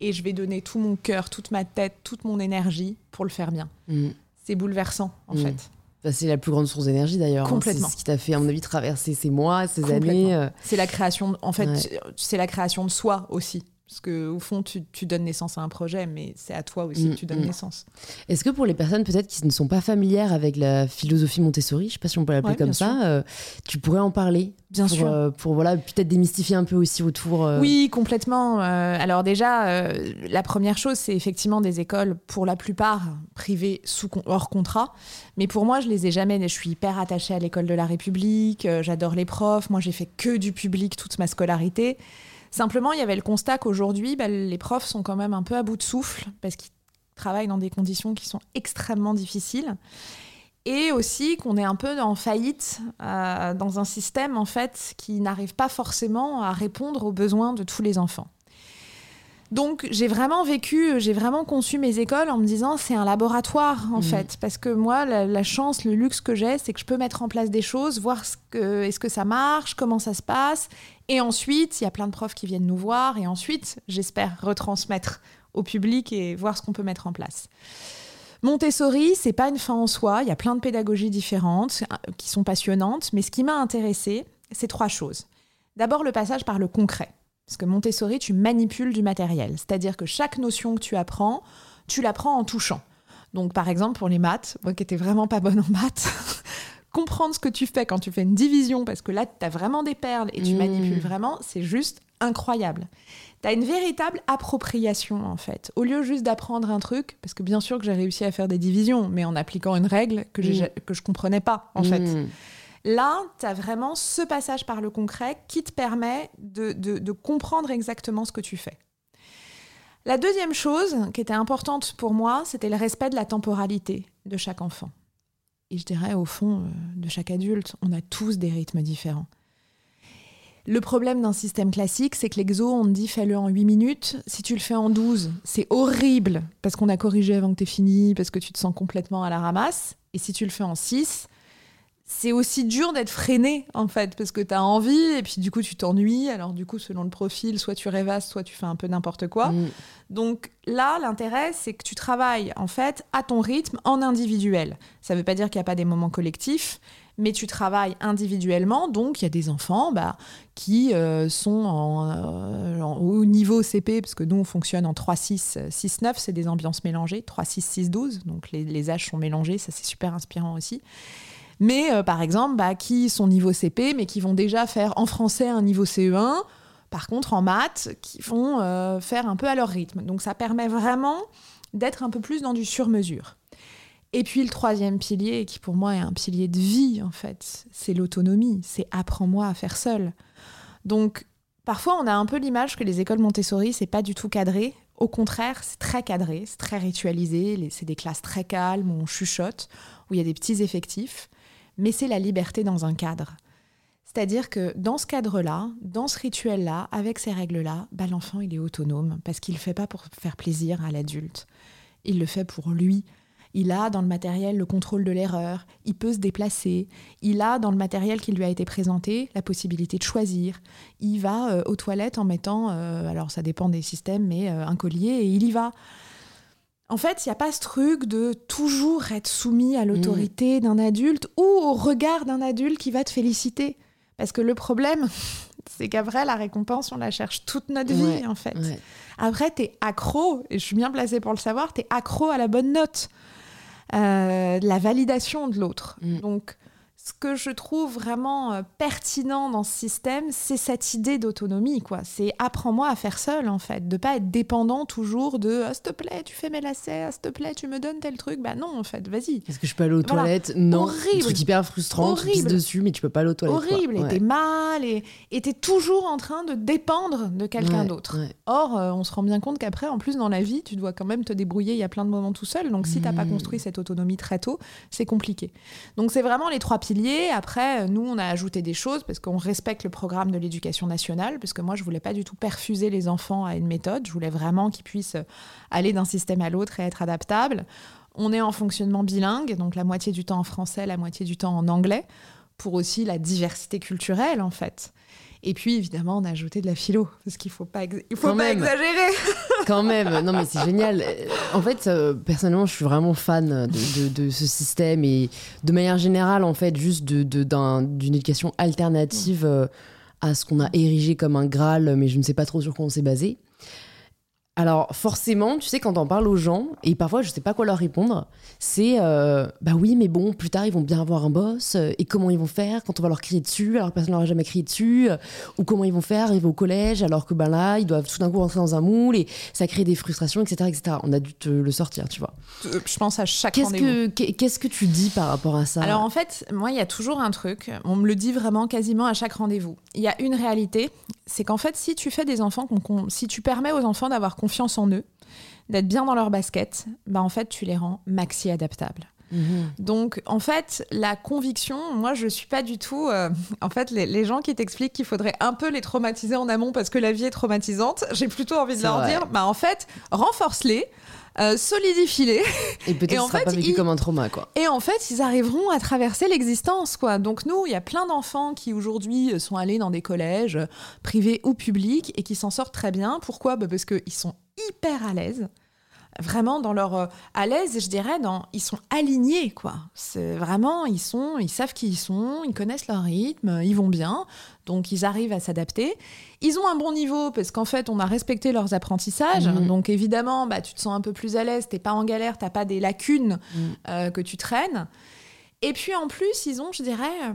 et je vais donner tout mon cœur, toute ma tête, toute mon énergie pour le faire bien. Mm. C'est bouleversant en mm. fait. C'est la plus grande source d'énergie d'ailleurs. Hein. Complètement. C'est ce qui t'a fait, à mon avis, traverser ces mois, ces années. Euh. C'est la création, en fait, c'est la création de soi aussi. Parce qu'au fond, tu, donnes naissance à un projet, mais c'est à toi aussi que tu donnes mm, mm. naissance. Est-ce que pour les personnes peut-être qui ne sont pas familières avec la philosophie Montessori, je ne sais pas si on peut l'appeler comme ça, euh, tu pourrais en parler Bien sûr. Euh, pour voilà, peut-être démystifier un peu aussi autour. Euh, oui, complètement. alors déjà, la première chose, c'est effectivement des écoles, pour la plupart, privées sous, hors contrat. Mais pour moi, je les ai jamais. Je suis hyper attachée à l'école de la République, j'adore les profs. Moi, j'ai fait que du public toute ma scolarité. Simplement, il y avait le constat qu'aujourd'hui, bah, les profs sont quand même un peu à bout de souffle parce qu'ils travaillent dans des conditions qui sont extrêmement difficiles. Et aussi qu'on est un peu en faillite euh, dans un système en fait qui n'arrive pas forcément à répondre aux besoins de tous les enfants. Donc j'ai vraiment vécu, j'ai vraiment conçu mes écoles en me disant c'est un laboratoire en mmh. fait, parce que moi la, chance, le luxe que j'ai, c'est que je peux mettre en place des choses, voir ce que est-ce que ça marche, comment ça se passe, et ensuite il y a plein de profs qui viennent nous voir, et ensuite j'espère retransmettre au public et voir ce qu'on peut mettre en place. Montessori, c'est pas une fin en soi, il y a plein de pédagogies différentes euh, qui sont passionnantes, mais ce qui m'a intéressée, c'est trois choses. D'abord le passage par le concret. Parce que Montessori, tu manipules du matériel. C'est-à-dire que chaque notion que tu apprends, tu l'apprends en touchant. Donc, par exemple, pour les maths, moi qui n'étais vraiment pas bonne en maths, comprendre ce que tu fais quand tu fais une division, parce que là, tu as vraiment des perles et tu mmh. manipules vraiment, c'est juste incroyable. Tu as une véritable appropriation, en fait. Au lieu juste d'apprendre un truc, parce que bien sûr que j'ai réussi à faire des divisions, mais en appliquant une règle que, j'ai- Mm. que je comprenais pas, en fait. Là, tu as vraiment ce passage par le concret qui te permet de, comprendre exactement ce que tu fais. La deuxième chose qui était importante pour moi, c'était le respect de la temporalité de chaque enfant. Et je dirais, au fond, euh, de chaque adulte, on a tous des rythmes différents. Le problème d'un système classique, c'est que l'exo, on te dit fais-le en 8 minutes. Si tu le fais en 12, c'est horrible parce qu'on a corrigé avant que tu fini, parce que tu te sens complètement à la ramasse. Et si tu le fais en 6, c'est aussi dur d'être freiné en fait parce que tu as envie et puis du coup tu t'ennuies. Alors du coup selon le profil soit tu rêvasses soit tu fais un peu n'importe quoi. Mm. donc là l'intérêt c'est que tu travailles en fait à ton rythme en individuel. Ça veut pas dire qu'il n'y a pas des moments collectifs mais tu travailles individuellement. Donc il y a des enfants bah, qui euh, sont en, euh, en- au niveau CP parce que nous on fonctionne en 3 6 6 9 c'est des ambiances mélangées. 3 6 6 12 donc les, les âges sont mélangés. Ça c'est super inspirant aussi mais euh, par exemple, bah, qui sont niveau CP, mais qui vont déjà faire en français un niveau CE1, par contre en maths, qui vont euh, faire un peu à leur rythme. Donc ça permet vraiment d'être un peu plus dans du sur-mesure. Et puis le troisième pilier, qui pour moi est un pilier de vie en fait, c'est l'autonomie, c'est apprends-moi à faire seul. Donc parfois on a un peu l'image que les écoles Montessori, c'est pas du tout cadré. Au contraire, c'est très cadré, c'est très ritualisé, c'est des classes très calmes où on chuchote, où il y a des petits effectifs mais c'est la liberté dans un cadre. C'est-à-dire que dans ce cadre-là, dans ce rituel-là, avec ces règles-là, bah, l'enfant, il est autonome parce qu'il ne le fait pas pour faire plaisir à l'adulte. Il le fait pour lui. Il a dans le matériel le contrôle de l'erreur, il peut se déplacer, il a dans le matériel qui lui a été présenté la possibilité de choisir. Il va euh, aux toilettes en mettant, euh, alors ça dépend des systèmes, mais euh, un collier et il y va. En fait, il n'y a pas ce truc de toujours être soumis à l'autorité d'un adulte ou au regard d'un adulte qui va te féliciter. Parce que le problème, c'est qu'après, la récompense, on la cherche toute notre vie, en fait. Ouais. Après, t'es accro, et je suis bien placée pour le savoir, t'es accro à la bonne note, euh, la validation de l'autre. Mm. Donc, ce que je trouve vraiment euh, pertinent dans ce système, c'est cette idée d'autonomie, quoi. C'est apprends-moi à faire seul, en fait, de pas être dépendant toujours de ah, s'il te plaît, tu fais mes lacets, ah, s'il te plaît, tu me donnes tel truc. Bah non, en fait, vas-y. Est-ce que je peux aller aux Voilà. toilettes? Non. Horrible. Un truc hyper frustrant, tu pisses Horrible. dessus, mais tu peux pas aller aux toilettes. quoi. Horrible, et t'es mal, et et t'es toujours en train de dépendre de quelqu'un Ouais, d'autre. ouais. Or, euh, on se rend bien compte qu'après, en plus, dans la vie, tu dois quand même te débrouiller. Il y a plein de moments tout seul. Donc, si t'as pas Mm. construit cette autonomie très tôt, c'est compliqué. Donc, c'est vraiment les trois piliers. Après, euh, nous, on a ajouté des choses parce qu'on respecte le programme de l'éducation nationale. Parce que moi, je voulais pas du tout perfuser les enfants à une méthode. Je voulais vraiment qu'ils puissent euh, aller d'un système à l'autre et être adaptables. On est en fonctionnement bilingue, donc la moitié du temps en français, la moitié du temps en anglais, pour aussi la diversité culturelle, en fait. Et puis, évidemment, on a ajouté de la philo, parce qu'il faut pas, ex- il faut Quand pas même. exagérer. Quand même, non mais c'est génial. Euh, En fait, euh, personnellement, je suis vraiment fan de, de- de ce système et de manière générale, en fait, juste d'une éducation alternative euh, à ce qu'on a érigé comme un Graal, mais je ne sais pas trop sur quoi on s'est basé. Alors forcément, tu sais, quand on parle aux gens, et parfois je sais pas quoi leur répondre, c'est euh, bah oui, mais bon, plus tard ils vont bien avoir un boss, euh, et comment ils vont faire quand on va leur crier dessus alors que personne leur a jamais crié dessus, euh, ou comment ils vont faire arriver au collège alors que ben là ils doivent tout d'un coup rentrer dans un moule et ça crée des frustrations, etc., etc. On a dû te le sortir, tu vois. Euh, Je pense à chaque Qu'est-ce que qu'est-ce que tu dis par rapport à ça? Alors en fait, moi, il y a toujours un truc, on me le dit vraiment quasiment à chaque rendez-vous. Il y a une réalité, c'est qu'en fait, si tu fais des enfants, si tu permets aux enfants d'avoir confiance en eux, d'être bien dans leur basket, bah en fait, tu les rends maxi adaptables. Mhm. Donc, en fait, la conviction, moi, je suis pas du tout. euh, en fait, les, les gens qui t'expliquent qu'il faudrait un peu les traumatiser en amont parce que la vie est traumatisante, j'ai plutôt envie de leur vrai. dire, bah en fait, renforce-les, euh, solidifie-les. Et peut-être sera fait, pas vécu comme un trauma, quoi. Et en fait, ils arriveront à traverser l'existence, quoi. Donc nous, il y a plein d'enfants qui aujourd'hui sont allés dans des collèges euh, privés ou publics et qui s'en sortent très bien. Pourquoi? Bah, Parce qu'ils sont hyper à l'aise. Vraiment dans leur euh, à l'aise, je dirais, dans ils sont alignés quoi. C'est vraiment ils sont, ils savent qui ils sont, ils connaissent leur rythme, ils vont bien, donc ils arrivent à s'adapter. Ils ont un bon niveau parce qu'en fait on a respecté leurs apprentissages, Mhm. donc évidemment bah tu te sens un peu plus à l'aise, t'es pas en galère, t'as pas des lacunes Mhm. euh, que tu traînes. Et puis en plus, ils ont, je dirais, euh,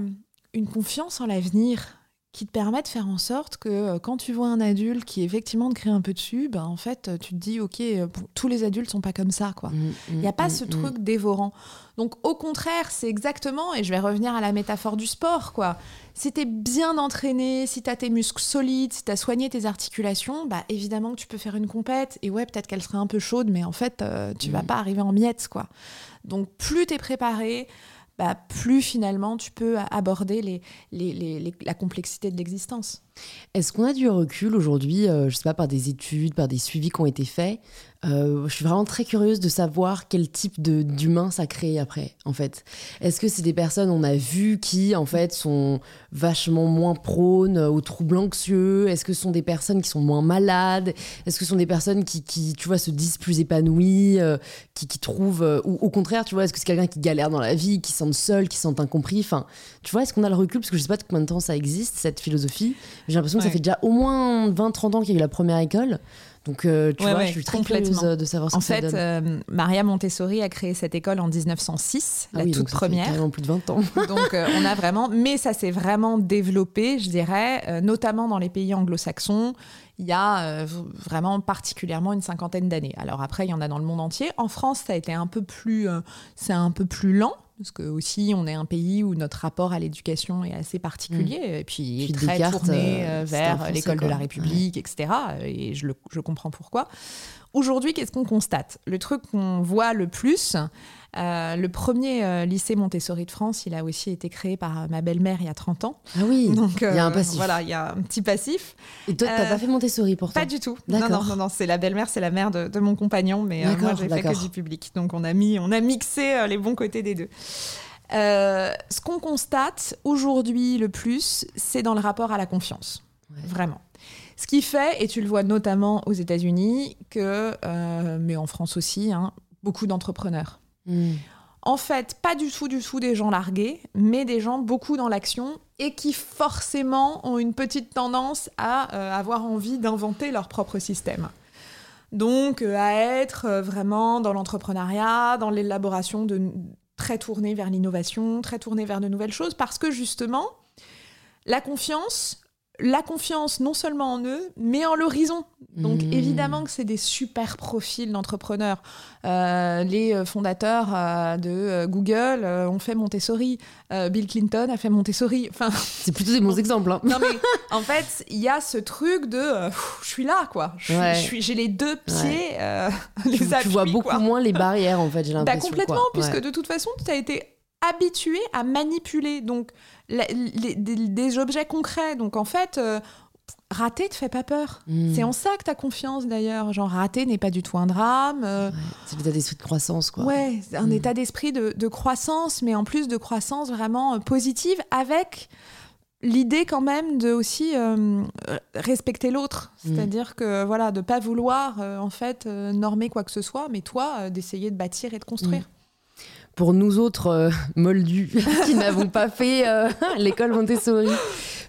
une confiance en l'avenir qui te permet de faire en sorte que euh, quand tu vois un adulte qui effectivement te crée un peu dessus, ben en fait tu te dis ok euh, tous les adultes sont pas comme ça quoi. Mm, Il n'y a pas ce truc dévorant. Donc au contraire c'est exactement et je vais revenir à la métaphore du sport quoi. Si t'es bien entraîné, si t'as tes muscles solides, si t'as soigné tes articulations, bah évidemment que tu peux faire une compète et ouais peut-être qu'elle serait un peu chaude mais en fait euh, tu vas Mm. pas arriver en miettes quoi. Donc plus t'es préparé, bah, plus finalement tu peux aborder la complexité de l'existence. Est-ce qu'on a du recul aujourd'hui, euh, je sais pas, par des études, par des suivis qui ont été faits Euh, Je suis vraiment très curieuse de savoir quel type d'humain ça crée après, en fait. Est-ce que c'est des personnes, on a vu, qui, en fait, sont vachement moins prônes aux troubles anxieux? Est-ce que ce sont des personnes qui sont moins malades? Est-ce que ce sont des personnes qui, qui, tu vois, se disent plus épanouies, euh, qui, qui trouvent... euh, ou au contraire, tu vois, est-ce que c'est quelqu'un qui galère dans la vie, qui se sent seul, qui se sent incompris? Enfin, tu vois, est-ce qu'on a le recul? Parce que je sais pas de combien de temps ça existe, cette philosophie. J'ai l'impression que ça fait déjà au moins 20-30 ans qu'il y a eu la première école. Donc, euh, tu Ouais, vois, ouais, je suis très curieuse de savoir ce En que ça fait, donne. euh, Maria Montessori a créé cette école en 1906, Ah la oui, toute donc ça fait première. plus de 20 ans. Donc euh, on a vraiment, mais ça s'est vraiment développé, je dirais, euh, notamment dans les pays anglo-saxons. Il y a vraiment particulièrement une cinquantaine d'années. Alors après, il y en a dans le monde entier. En France, ça a été un peu plus, c'est un peu plus lent. Parce que aussi, on est un pays où notre rapport à l'éducation est assez particulier, et puis, Puis très Descartes, tourné euh, euh, vers l'école de la République, etc. Et je, le, je comprends pourquoi. Aujourd'hui, qu'est-ce qu'on constate? Le truc qu'on voit le plus, euh, le premier euh, lycée Montessori de France, il a aussi été créé par euh, ma belle-mère il y a 30 ans. Ah oui, Donc, il y a un passif. Voilà, il y a un petit passif. Et toi, t'as Euh, pas fait Montessori pourtant Pas du tout. Non, non, non, non, c'est la belle-mère, c'est la mère de, de mon compagnon, mais moi, j'ai fait que du public. Donc, on a, mis, on a mixé les bons côtés des deux. Ce qu'on constate aujourd'hui le plus, c'est dans le rapport à la confiance. Ouais. Vraiment. Ce qui fait, et tu le vois notamment aux États-Unis, que, euh, mais en France aussi, hein, beaucoup d'entrepreneurs. Hmm. En fait, pas du tout, du tout des gens largués, mais des gens beaucoup dans l'action et qui forcément ont une petite tendance à euh, avoir envie d'inventer leur propre système. Donc, euh, à être euh, vraiment dans l'entrepreneuriat, dans l'élaboration de très tourné vers l'innovation, très tourné vers de nouvelles choses, parce que justement, la confiance, la confiance non seulement en eux, mais en l'horizon. Donc Mmh. évidemment que c'est des super profils d'entrepreneurs. Euh, les euh, fondateurs euh, de Google euh, ont fait Montessori. Bill Clinton a fait Montessori. Enfin, C'est plutôt des bons exemples. hein. non mais en fait, il y a ce truc de, je suis là quoi. Ouais. j'ai les deux pieds, les Tu, tu vois beaucoup quoi. moins les barrières en fait, j'ai Bah, l'impression. complètement, quoi. puisque Ouais. de toute façon, tu as été habitué à manipuler donc la- les- des, des objets concrets. Donc en fait, euh, rater te fait pas peur. Hmm. C'est en ça que tu as confiance d'ailleurs. Genre rater n'est pas du tout un drame. euh, Ouais, C'est l'état d'esprit de croissance quoi. Ouais, un Mm. état d'esprit de, de croissance, mais en plus de croissance vraiment euh, positive, avec l'idée quand même de aussi euh, euh, respecter l'autre. Mm. C'est-à-dire que voilà, de pas vouloir euh, en fait euh, normer quoi que ce soit, mais toi d'essayer de bâtir et de construire. Pour nous autres euh, moldus qui n'avons pas fait euh, l'école Montessori,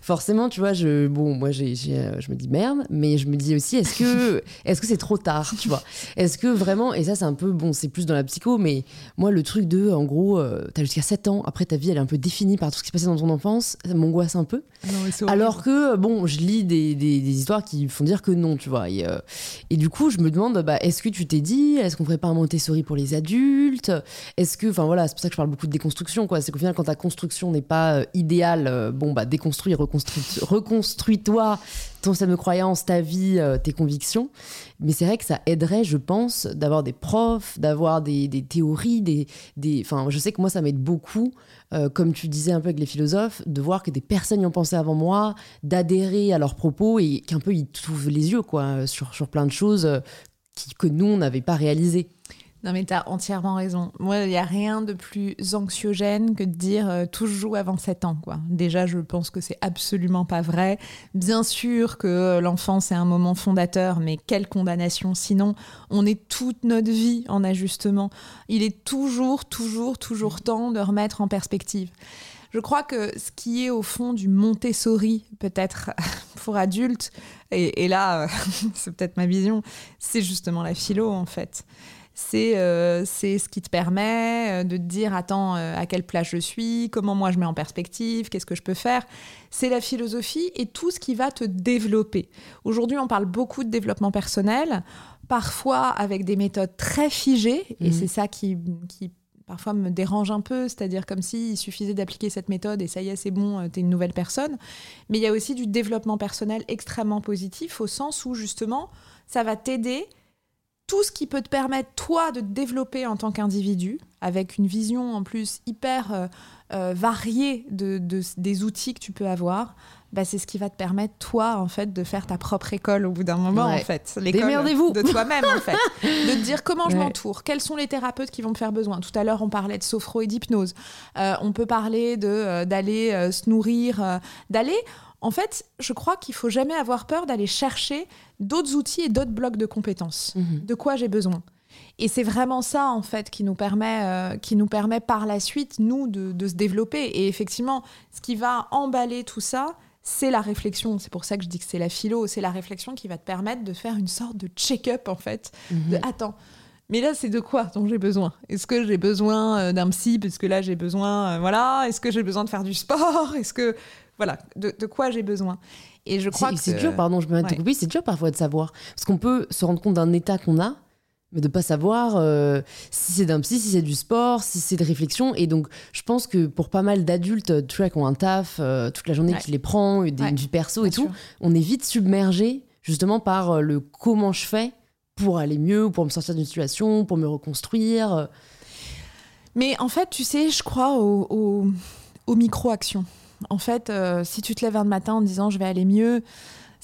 forcément, tu vois, je, bon, moi, j'ai, euh, je me dis merde, mais je me dis aussi, est-ce que, est-ce que c'est trop tard, tu vois? Est-ce que vraiment, et ça, c'est un peu, bon, c'est plus dans la psycho, mais moi, le truc de, en gros, euh, t'as jusqu'à 7 ans, après ta vie, elle est un peu définie par tout ce qui s'est passé dans ton enfance, ça m'angoisse un peu. Alors que, bon, je lis des, des, des histoires qui font dire que non, tu vois. Et, euh, et du coup, je me demande, bah, est-ce que tu t'es dit, est-ce qu'on ferait pas un Montessori pour les adultes? Est-ce que, enfin voilà, c'est pour ça que je parle beaucoup de déconstruction, quoi. C'est qu'au final, quand ta construction n'est pas euh, idéale, bon, bah, déconstruis, reconstruis, reconstruis-toi ton système de croyance, ta vie, euh, tes convictions. Mais c'est vrai que ça aiderait, je pense, d'avoir des profs, d'avoir des, des théories, des, des. Enfin, je sais que moi, ça m'aide beaucoup, euh, comme tu disais un peu avec les philosophes, de voir que des personnes y ont pensé avant moi, d'adhérer à leurs propos et qu'un peu ils t'ouvrent les yeux, quoi, sur, sur plein de choses euh, qui, que nous, on n'avait pas réalisées. Non, mais t'as entièrement raison. Moi, il n'y a rien de plus anxiogène que de dire euh, tout joue avant 7 ans. Quoi. Déjà, je pense que c'est absolument pas vrai. Bien sûr que euh, l'enfance est un moment fondateur, mais quelle condamnation Sinon, on est toute notre vie en ajustement. Il est toujours, toujours, toujours temps de remettre en perspective. Je crois que ce qui est au fond du Montessori, peut-être pour adultes, et, et là, c'est peut-être ma vision, c'est justement la philo en fait c'est euh, c'est ce qui te permet euh, de te dire attends euh, à quelle place je suis, comment moi je mets en perspective, qu'est-ce que je peux faire. C'est la philosophie et tout ce qui va te développer. Aujourd'hui, on parle beaucoup de développement personnel, parfois avec des méthodes très figées et Mhm. c'est ça qui, qui parfois me dérange un peu, c'est-à-dire comme s'il suffisait d'appliquer cette méthode et ça y est, c'est bon, t'es une nouvelle personne. Mais il y a aussi du développement personnel extrêmement positif au sens où justement, ça va t'aider tout ce qui peut te permettre, toi, de te développer en tant qu'individu, avec une vision en plus hyper euh, euh, variée de, de- des outils que tu peux avoir, bah, c'est ce qui va te permettre, toi, en fait, de faire ta propre école au bout d'un moment, Ouais. en fait. Démerdez-vous. de toi-même, en fait. De te dire comment je m'entoure, quels sont les thérapeutes qui vont me faire besoin. Tout à l'heure, on parlait de sophro et d'hypnose. Euh, on peut parler euh, d'aller euh, se nourrir, euh, d'aller... En fait, je crois qu'il faut jamais avoir peur d'aller chercher d'autres outils et d'autres blocs de compétences. Mhm. De quoi j'ai besoin et c'est vraiment ça, en fait, qui nous permet, euh, qui nous permet par la suite, nous, de, de se développer. Et effectivement, ce qui va emballer tout ça, c'est la réflexion. C'est pour ça que je dis que c'est la philo. C'est la réflexion qui va te permettre de faire une sorte de check-up, en fait. De, Mhm. attends, mais là, c'est de quoi dont j'ai besoin? Est-ce que j'ai besoin euh, d'un psy? Parce que là, j'ai besoin, euh, voilà. Est-ce que j'ai besoin de faire du sport? Est-ce que, voilà, de, de quoi j'ai besoin? Et je crois que c'est dur, pardon, je me mets de Ouais. c'est dur parfois de savoir. Parce qu'on peut se rendre compte d'un état qu'on a, mais de pas savoir euh, si c'est d'un psy, si c'est du sport, si c'est de réflexion. Et donc, je pense que pour pas mal d'adultes, tu vois, qui ont un taf euh, toute la journée, Ouais. qui les prend, des, Ouais, une vie perso et tout, on est vite submergé justement par euh, le comment je fais pour aller mieux, ou pour me sortir d'une situation, pour me reconstruire. euh. Mais en fait, tu sais, je crois aux, micro-actions. En fait, euh, si tu te lèves un matin en disant je vais aller mieux,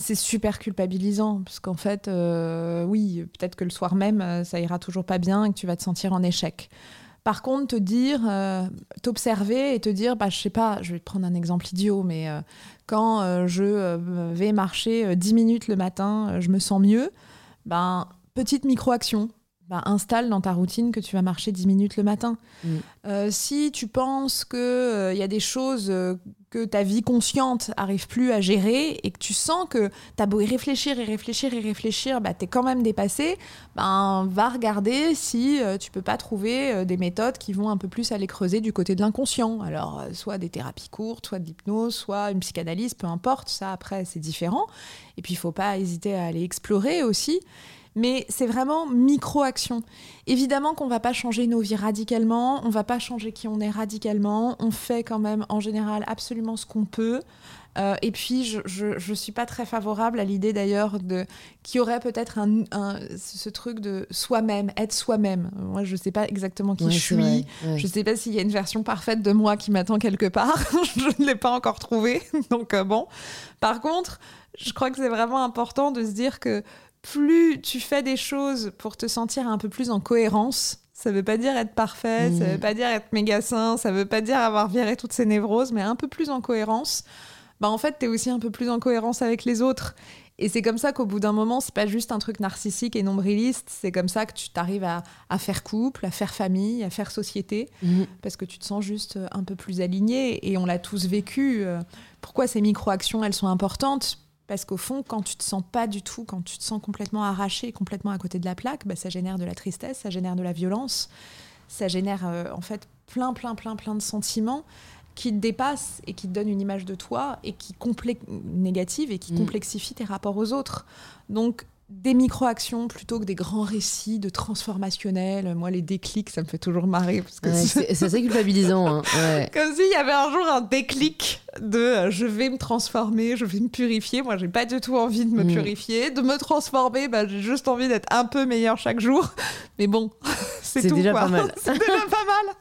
c'est super culpabilisant. Parce qu'en fait, euh, oui, peut-être que le soir même, euh, ça ira toujours pas bien et que tu vas te sentir en échec. Par contre, te dire, euh, t'observer et te dire, bah, je sais pas, je vais te prendre un exemple idiot, mais euh, quand je vais marcher euh, 10 minutes le matin, je me sens mieux, ben, petite micro-action. Ben, installe dans ta routine que tu vas marcher 10 minutes le matin. Mm. Euh, si tu penses qu'il y a des choses euh, que ta vie consciente arrive plus à gérer et que tu sens que tu as beau y réfléchir et réfléchir et réfléchir, bah, tu es quand même dépassé, ben, va regarder si euh, tu peux pas trouver euh, des méthodes qui vont un peu plus aller creuser du côté de l'inconscient. Alors, euh, soit des thérapies courtes, soit de l'hypnose, soit une psychanalyse, peu importe, ça après c'est différent. Et puis il faut pas hésiter à aller explorer aussi. Mais c'est vraiment micro-action. Évidemment qu'on va pas changer nos vies radicalement, on va pas changer qui on est radicalement, on fait quand même en général absolument ce qu'on peut. Euh, et puis, je, je, je suis pas très favorable à l'idée d'ailleurs de qu'il y aurait peut-être un, un- ce truc de soi-même, être soi-même. Moi, je sais pas exactement qui Ouais, je suis. vrai, ouais. Je sais pas s'il y a une version parfaite de moi qui m'attend quelque part. je ne l'ai pas encore trouvée. Donc euh, bon. Par contre, je crois que c'est vraiment important de se dire que plus tu fais des choses pour te sentir un peu plus en cohérence, ça veut pas dire être parfait, ça Mhm. veut pas dire être méga sain, ça veut pas dire avoir viré toutes ces névroses, mais un peu plus en cohérence, bah en fait, tu es aussi un peu plus en cohérence avec les autres. Et c'est comme ça qu'au bout d'un moment, c'est pas juste un truc narcissique et nombriliste, c'est comme ça que tu t'arrives à, à faire couple, à faire famille, à faire société Mhm. parce que tu te sens juste euh, un peu plus aligné et on l'a tous vécu. euh, Pourquoi ces micro-actions, elles sont importantes? Parce qu'au fond, quand tu te sens pas du tout, quand tu te sens complètement arraché, complètement à côté de la plaque, bah, ça génère de la tristesse, ça génère de la violence, ça génère euh, en fait plein, plein, plein, plein de sentiments qui te dépassent et qui te donnent une image de toi et qui négative et qui Mm. complexifient tes rapports aux autres. Donc des micro-actions plutôt que des grands récits de transformationnels. Moi, les déclics, ça me fait toujours marrer parce que Ouais, c'est- assez culpabilisant. hein, ouais. comme s'il y avait un jour un déclic de euh, je vais me transformer, je vais me purifier. Moi, j'ai pas du tout envie de me Mm. purifier. De me transformer, bah, j'ai juste envie d'être un peu meilleur chaque jour. Mais bon, c'est C'est tout. déjà quoi. pas mal. c'est déjà pas mal.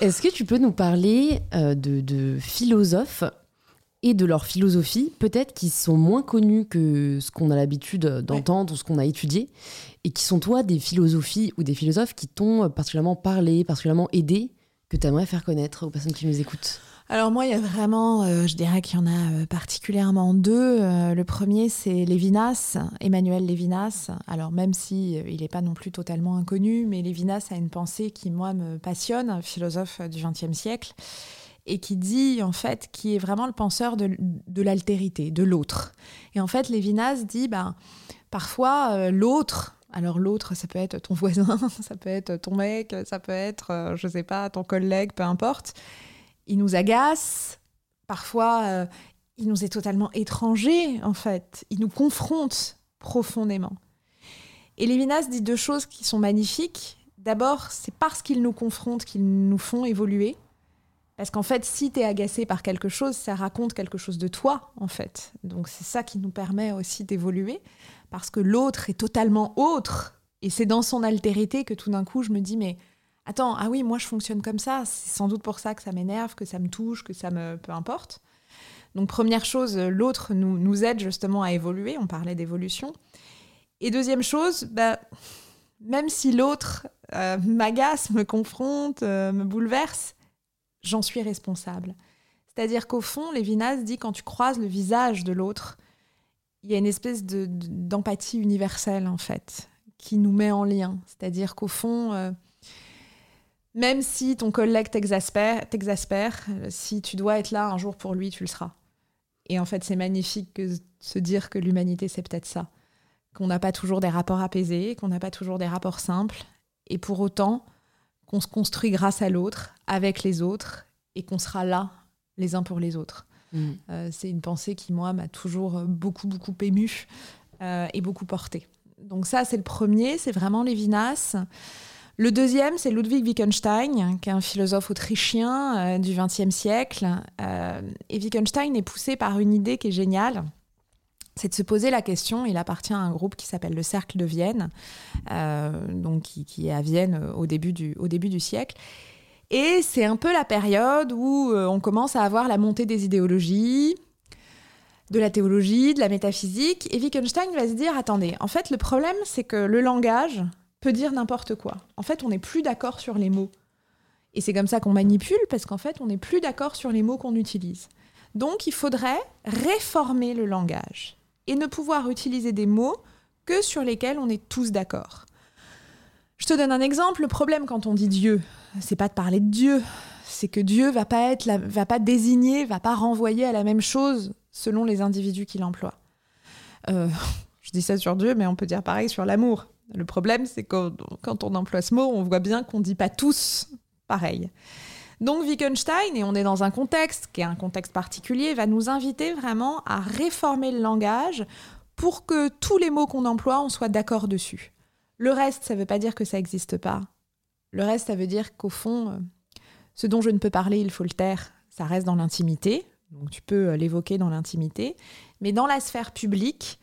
Est-ce que tu peux nous parler euh, de, de philosophes et de leur philosophie, peut-être qui sont moins connus que ce qu'on a l'habitude d'entendre ou ce qu'on a étudié, et qui sont toi des philosophies ou des philosophes qui t'ont particulièrement parlé, particulièrement aidé, que tu aimerais faire connaître aux personnes qui nous écoutent? Alors moi, il y a vraiment, euh, je dirais qu'il y en a euh, particulièrement deux. Euh, le premier, c'est Lévinas, Emmanuel Lévinas. Alors même si il n'est pas non plus totalement inconnu, mais Lévinas a une pensée qui moi me passionne, philosophe du XXe siècle, et qui dit en fait qui est vraiment le penseur de, l'altérité, de l'autre. Et en fait, Lévinas dit, ben parfois euh, l'autre Alors l'autre, ça peut être ton voisin, ça peut être ton mec, ça peut être, euh, je sais pas, ton collègue, peu importe. Il nous agace. Parfois, euh, il nous est totalement étranger, en fait. Il nous confronte profondément. Et Lévinas dit deux choses qui sont magnifiques. D'abord, c'est parce qu'ils nous confrontent qu'ils nous font évoluer. Parce qu'en fait, si tu es agacé par quelque chose, ça raconte quelque chose de toi, en fait. Donc c'est ça qui nous permet aussi d'évoluer, parce que l'autre est totalement autre. Et c'est dans son altérité que tout d'un coup, je me dis, mais attends, ah oui, moi je fonctionne comme ça, c'est sans doute pour ça que ça m'énerve, que ça me touche, que ça me... peu importe. Donc première chose, l'autre nous, aide justement à évoluer, on parlait d'évolution. Et deuxième chose, bah, même si l'autre euh, m'agace, me confronte, euh, me bouleverse, j'en suis responsable. C'est-à-dire qu'au fond, Lévinas dit quand tu croises le visage de l'autre, il y a une espèce d'empathie universelle en fait qui nous met en lien. C'est-à-dire qu'au fond, euh, même si ton collègue t'exaspère, si tu dois être là un jour pour lui, tu le seras. Et en fait, c'est magnifique que se dire que l'humanité, c'est peut-être ça. Qu'on n'a pas toujours des rapports apaisés, qu'on n'a pas toujours des rapports simples. Et pour autant, qu'on se construit grâce à l'autre, avec les autres, et qu'on sera là les uns pour les autres. Mm. Euh, c'est une pensée qui, moi, m'a toujours beaucoup, beaucoup émue euh, et beaucoup portée. Donc ça, c'est le premier, c'est vraiment Lévinas. Le deuxième, c'est Ludwig Wittgenstein, qui est un philosophe autrichien euh, du XXe siècle. et Wittgenstein est poussé par une idée qui est géniale, c'est de se poser la question. Il appartient à un groupe qui s'appelle le Cercle de Vienne, euh, donc qui, est à Vienne au début du, au début du siècle. Et c'est un peu la période où euh, on commence à avoir la montée des idéologies, de la théologie, de la métaphysique. Et Wittgenstein va se dire attendez, en fait, le problème, c'est que le langage peut dire n'importe quoi. En fait, on n'est plus d'accord sur les mots. Et c'est comme ça qu'on manipule, parce qu'en fait, on n'est plus d'accord sur les mots qu'on utilise. Donc, il faudrait réformer le langage et ne pouvoir utiliser des mots que sur lesquels on est tous d'accord. Je te donne un exemple. Le problème quand on dit Dieu, c'est pas de parler de Dieu, c'est que Dieu va pas être, va pas désigner, va pas renvoyer à la même chose selon les individus qu'il emploie. Euh, je dis ça sur Dieu, mais on peut dire pareil sur l'amour. Le problème, c'est que quand on emploie ce mot, on voit bien qu'on dit pas tous pareil. Donc Wittgenstein, et on est dans un contexte qui est un contexte particulier, va nous inviter vraiment à réformer le langage pour que tous les mots qu'on emploie, on soit d'accord dessus. Le reste, ça ne veut pas dire que ça n'existe pas. Le reste, ça veut dire qu'au fond, euh, ce dont je ne peux parler, il faut le taire. Ça reste dans l'intimité, donc tu peux euh, l'évoquer dans l'intimité. Mais dans la sphère publique,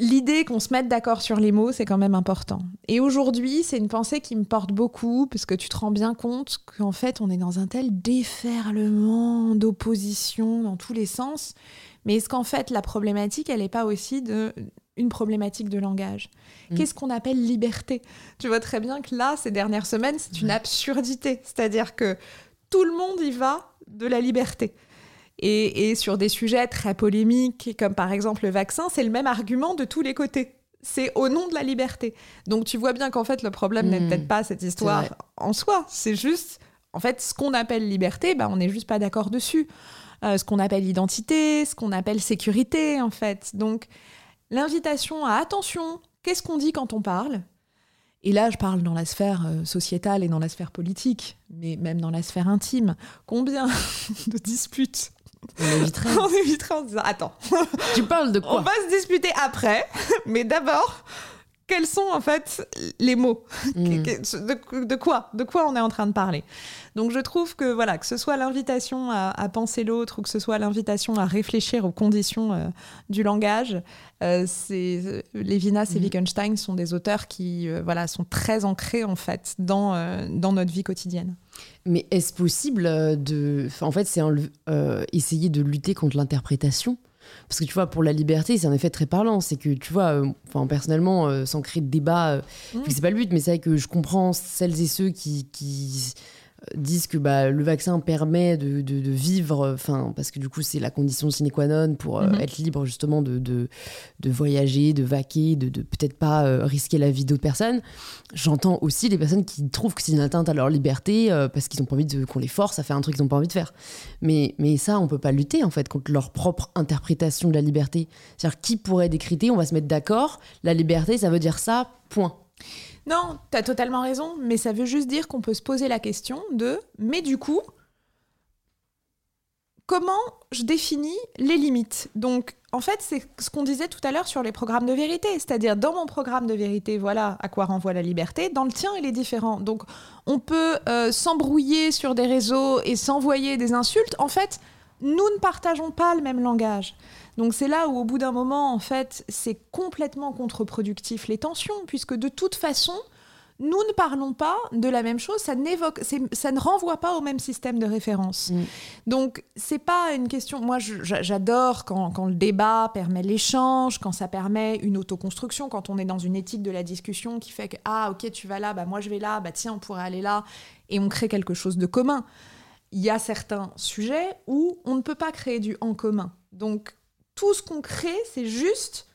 l'idée qu'on se mette d'accord sur les mots, c'est quand même important. Et aujourd'hui, c'est une pensée qui me porte beaucoup, parce que tu te rends bien compte qu'en fait, on est dans un tel déferlement d'opposition dans tous les sens. Mais est-ce qu'en fait, la problématique, elle n'est pas aussi de une problématique de langage? Mm. Qu'est-ce qu'on appelle liberté? Tu vois très bien que là, ces dernières semaines, c'est une absurdité. C'est-à-dire que tout le monde y va de la liberté. Et, sur des sujets très polémiques, comme par exemple le vaccin, c'est le même argument de tous les côtés. C'est au nom de la liberté. Donc tu vois bien qu'en fait, le problème n'est hmm. peut-être pas cette histoire en soi. C'est juste, en fait, ce qu'on appelle liberté, bah, on n'est juste pas d'accord dessus. Euh, ce qu'on appelle identité, ce qu'on appelle sécurité, en fait. Donc l'invitation à attention, qu'est-ce qu'on dit quand on parle? Et là, je parle dans la sphère euh, sociétale et dans la sphère politique, mais même dans la sphère intime. Combien de disputes on éviterait. on éviterait en disant Attends. Tu parles de quoi On va se disputer après, mais d'abord, quels sont en fait les mots hmm. de, quoi De quoi on est en train de parler? Donc je trouve que voilà, que ce soit l'invitation à, penser l'autre ou que ce soit l'invitation à réfléchir aux conditions euh, du langage, euh, c'est euh, Lévinas et hmm. Wittgenstein sont des auteurs qui voilà sont très ancrés en fait dans dans notre vie quotidienne. Mais est-ce possible euh, de. en fait, c'est euh, essayer de lutter contre l'interprétation? Parce que tu vois, pour la liberté, c'est un effet très parlant. C'est que, tu vois, euh, personnellement, sans créer de débat, mmh. c'est pas le but, mais c'est vrai que je comprends celles et ceux qui, qui disent que bah, le vaccin permet de, de, vivre, enfin, parce que du coup, c'est la condition sine qua non pour mhm. être libre justement de, de, voyager, de vaquer, de, peut-être pas risquer la vie d'autres personnes. J'entends aussi les personnes qui trouvent que c'est une atteinte à leur liberté parce qu'ils n'ont pas envie qu'on les force à faire un truc qu'ils n'ont pas envie de faire. Mais, mais ça, on peut pas lutter en fait contre leur propre interprétation de la liberté. C'est-à-dire, qui pourrait décréter, on va se mettre d'accord, la liberté, ça veut dire ça, point. Non, tu as totalement raison, mais ça veut juste dire qu'on peut se poser la question de mais du coup, comment je définis les limites? Donc, en fait, c'est ce qu'on disait tout à l'heure sur les programmes de vérité. C'est-à-dire, dans mon programme de vérité, voilà à quoi renvoie la liberté. Dans le tien, il est différent. Donc, on peut euh, s'embrouiller sur des réseaux et s'envoyer des insultes. En fait, nous ne partageons pas le même langage. Donc c'est là où au bout d'un moment, en fait, c'est complètement contre-productif les tensions, puisque de toute façon, nous ne parlons pas de la même chose, ça, n'évoque, ça ne renvoie pas au même système de référence. Mm. Donc, c'est pas une question. Moi, j'adore quand, quand, le débat permet l'échange, quand ça permet une autoconstruction, quand on est dans une éthique de la discussion qui fait que, ah, ok, tu vas là, bah, moi je vais là, bah, tiens, on pourrait aller là, et on crée quelque chose de commun. Il y a certains sujets où on ne peut pas créer du en commun. Donc, tout ce qu'on crée, c'est juste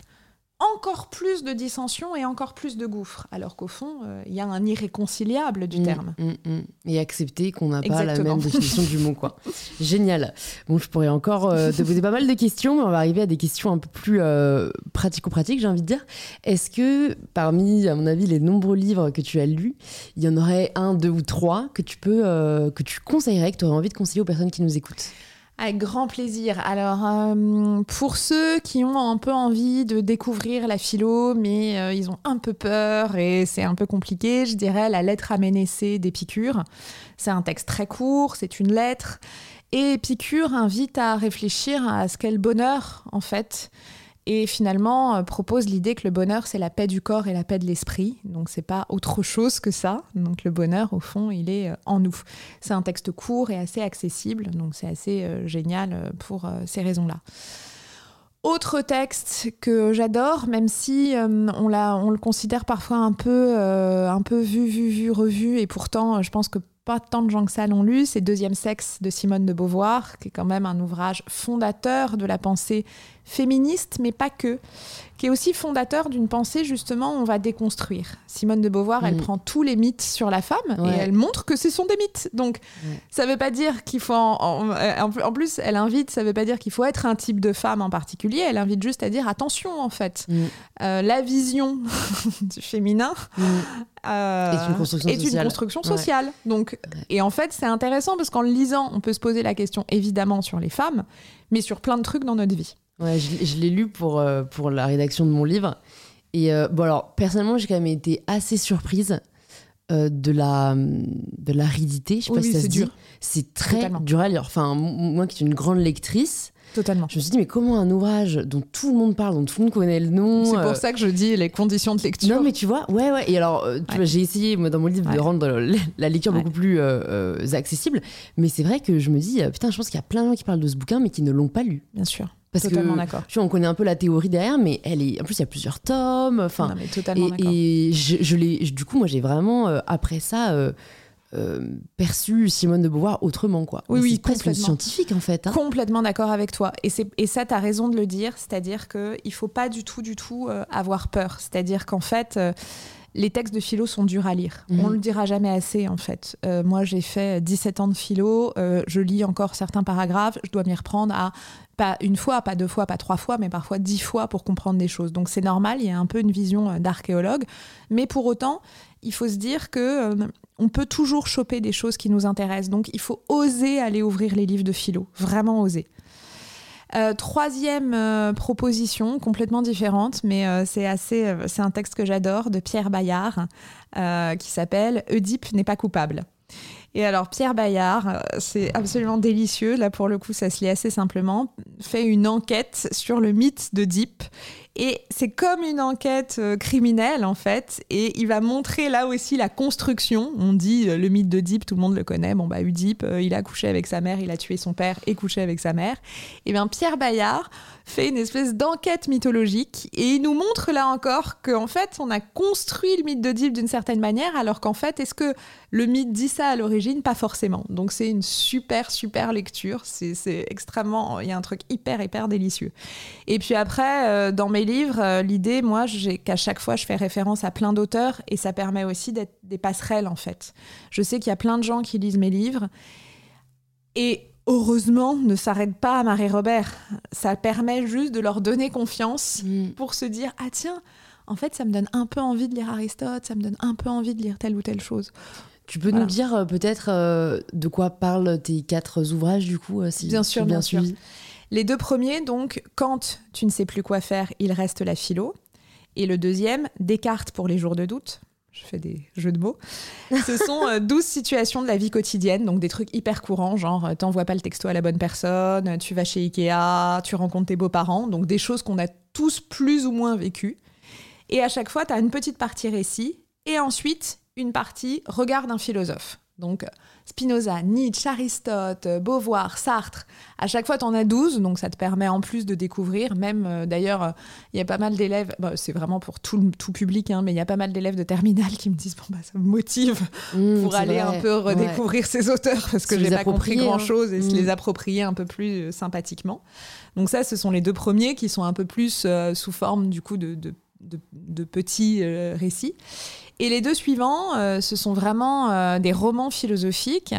encore plus de dissensions et encore plus de gouffres, alors qu'au fond, euh, il y a un irréconciliable du mm, terme. Mm, mm. Et accepter qu'on n'a pas la même définition du mot. Quoi. Génial. Bon, je pourrais encore euh, te poser pas mal de questions, mais on va arriver à des questions un peu plus euh, pratico-pratiques, j'ai envie de dire. Est-ce que, parmi, à mon avis, les nombreux livres que tu as lus, il y en aurait un, deux ou trois que tu peux, que tu conseillerais, que tu aurais envie de conseiller aux personnes qui nous écoutent? Avec grand plaisir. Alors, euh, pour ceux qui ont un peu envie de découvrir la philo, mais euh, ils ont un peu peur et c'est un peu compliqué, je dirais la lettre à Ménécée d'Épicure. C'est un texte très court, c'est une lettre. Et Épicure invite à réfléchir à ce qu'est le bonheur, en fait et finalement euh, propose l'idée que le bonheur c'est la paix du corps et la paix de l'esprit. Donc c'est pas autre chose que ça. Donc le bonheur au fond il est euh, en nous. C'est un texte court et assez accessible. Donc c'est assez euh, génial pour ces raisons là autre texte que j'adore, même si on, on le considère parfois un peu, un peu vu, vu, vu, revu, et pourtant je pense que pas tant de gens que ça l'ont lu, c'est Deuxième sexe de Simone de Beauvoir, qui est quand même un ouvrage fondateur de la pensée féministe, mais pas que, qui est aussi fondateur d'une pensée justement on va déconstruire. Simone de Beauvoir, elle mm. prend tous les mythes sur la femme et elle montre que ce sont des mythes. Donc ça veut pas dire qu'il faut en, en, plus elle invite, ça veut pas dire qu'il faut être un type de femme en particulier. Elle invite juste à dire attention en fait, mm. euh, la vision du féminin. Mm. Euh, est une construction est sociale. Une construction sociale. Donc, et en fait, c'est intéressant parce qu'en le lisant, on peut se poser la question évidemment sur les femmes, mais sur plein de trucs dans notre vie. Ouais, je, l'ai lu pour, euh, pour la rédaction de mon livre. Et euh, bon, alors, personnellement, j'ai quand même été assez surprise euh, de la de l'aridité. Je sais pas si ça se dit. C'est très dur à lire. Enfin, moi qui suis une grande lectrice. Totalement. Je me suis dit, mais comment un ouvrage dont tout le monde parle, dont tout le monde connaît le nom. C'est pour ça que je dis les conditions de lecture. Non, mais tu vois, ouais, ouais. Et alors, j'ai essayé, moi, dans mon livre, de rendre la lecture beaucoup plus accessible. Mais c'est vrai que je me dis, putain, je pense qu'il y a plein de gens qui parlent de ce bouquin, mais qui ne l'ont pas lu. Bien sûr. Parce totalement d'accord. Tu vois, on connaît un peu la théorie derrière, mais elle est. En plus, il y a plusieurs tomes. Enfin, et, et je, je l'ai. Du coup, moi, j'ai vraiment euh, après ça. Euh, euh, perçu Simone de Beauvoir autrement quoi. Oui, oui, complètement. scientifique en fait. Hein. Complètement d'accord avec toi. Et, et ça, tu as raison de le dire, c'est-à-dire qu'il ne faut pas du tout, du tout avoir peur. C'est-à-dire qu'en fait, les textes de philo sont durs à lire. On On le dira jamais assez, en fait. Euh, moi, j'ai fait 17 ans de philo. Euh, je lis encore certains paragraphes. Je dois m'y reprendre à pas une fois, pas deux fois, pas trois fois, mais parfois dix fois pour comprendre des choses. Donc c'est normal. Il y a un peu une vision euh, d'archéologue. Mais pour autant, il faut se dire que on peut toujours choper des choses qui nous intéressent. Donc il faut oser aller ouvrir les livres de philo. Vraiment oser. Euh, troisième euh, proposition, complètement différente, mais euh, c'est assez, c'est un texte que j'adore de Pierre Bayard qui s'appelle Oedipe n'est pas coupable. Et alors Pierre Bayard, c'est absolument délicieux. Là pour le coup, ça se lit assez simplement. Fait une enquête sur le mythe d'Oedipe Et c'est comme une enquête euh, criminelle, en fait. Et il va montrer là aussi la construction. On dit euh, le mythe d'Oedipe, tout le monde le connaît. Bon, bah, Oedipe, euh, il a couché avec sa mère, il a tué son père et couché avec sa mère. Et bien, Pierre Bayard fait une espèce d'enquête mythologique et il nous montre là encore qu'en fait, on a construit le mythe d'Oedipe d'une certaine manière, alors qu'en fait, est-ce que le mythe dit ça à l'origine? Pas forcément. Donc, c'est une super, super lecture. C'est extrêmement. Il y a un truc hyper, hyper délicieux. Et puis après, dans mes livres, euh, l'idée, moi, qu'à chaque fois, je fais référence à plein d'auteurs et ça permet aussi d'être des passerelles, en fait. Je sais qu'il y a plein de gens qui lisent mes livres et heureusement, ne s'arrête pas à Marie-Robert. Ça permet juste de leur donner confiance mm. pour se dire Ah, tiens, en fait, ça me donne un peu envie de lire Aristote, ça me donne un peu envie de lire telle ou telle chose. Tu peux nous dire euh, peut-être euh, de quoi parlent tes quatre ouvrages, du coup, si Bien sûr, bien, sûr. Les deux premiers, donc, quand tu ne sais plus quoi faire, il reste la philo. Et le deuxième, Descartes pour les jours de doute. Je fais des jeux de mots. Ce sont euh, douze situations de la vie quotidienne, donc des trucs hyper courants, genre euh, t'envoies pas le texto à la bonne personne, tu vas chez Ikea, tu rencontres tes beaux-parents, donc des choses qu'on a tous plus ou moins vécues. Et à chaque fois, tu as une petite partie récit, et ensuite une partie regard d'un philosophe. Donc Spinoza, Nietzsche, Aristote, Beauvoir, Sartre, à chaque fois tu en as 12, donc ça te permet en plus de découvrir, même euh, d'ailleurs, il y a pas mal d'élèves, c'est vraiment pour tout, tout public, hein, mais il y a pas mal d'élèves de terminale qui me disent, bon bah ça me motive mmh, pour aller un peu redécouvrir ces auteurs, parce que j'ai pas compris grand-chose et se mmh. les approprier un peu plus euh, sympathiquement. Donc ça, ce sont les deux premiers qui sont un peu plus euh, sous forme du coup de, de petits récits. Et les deux suivants, euh, ce sont vraiment euh, des romans philosophiques.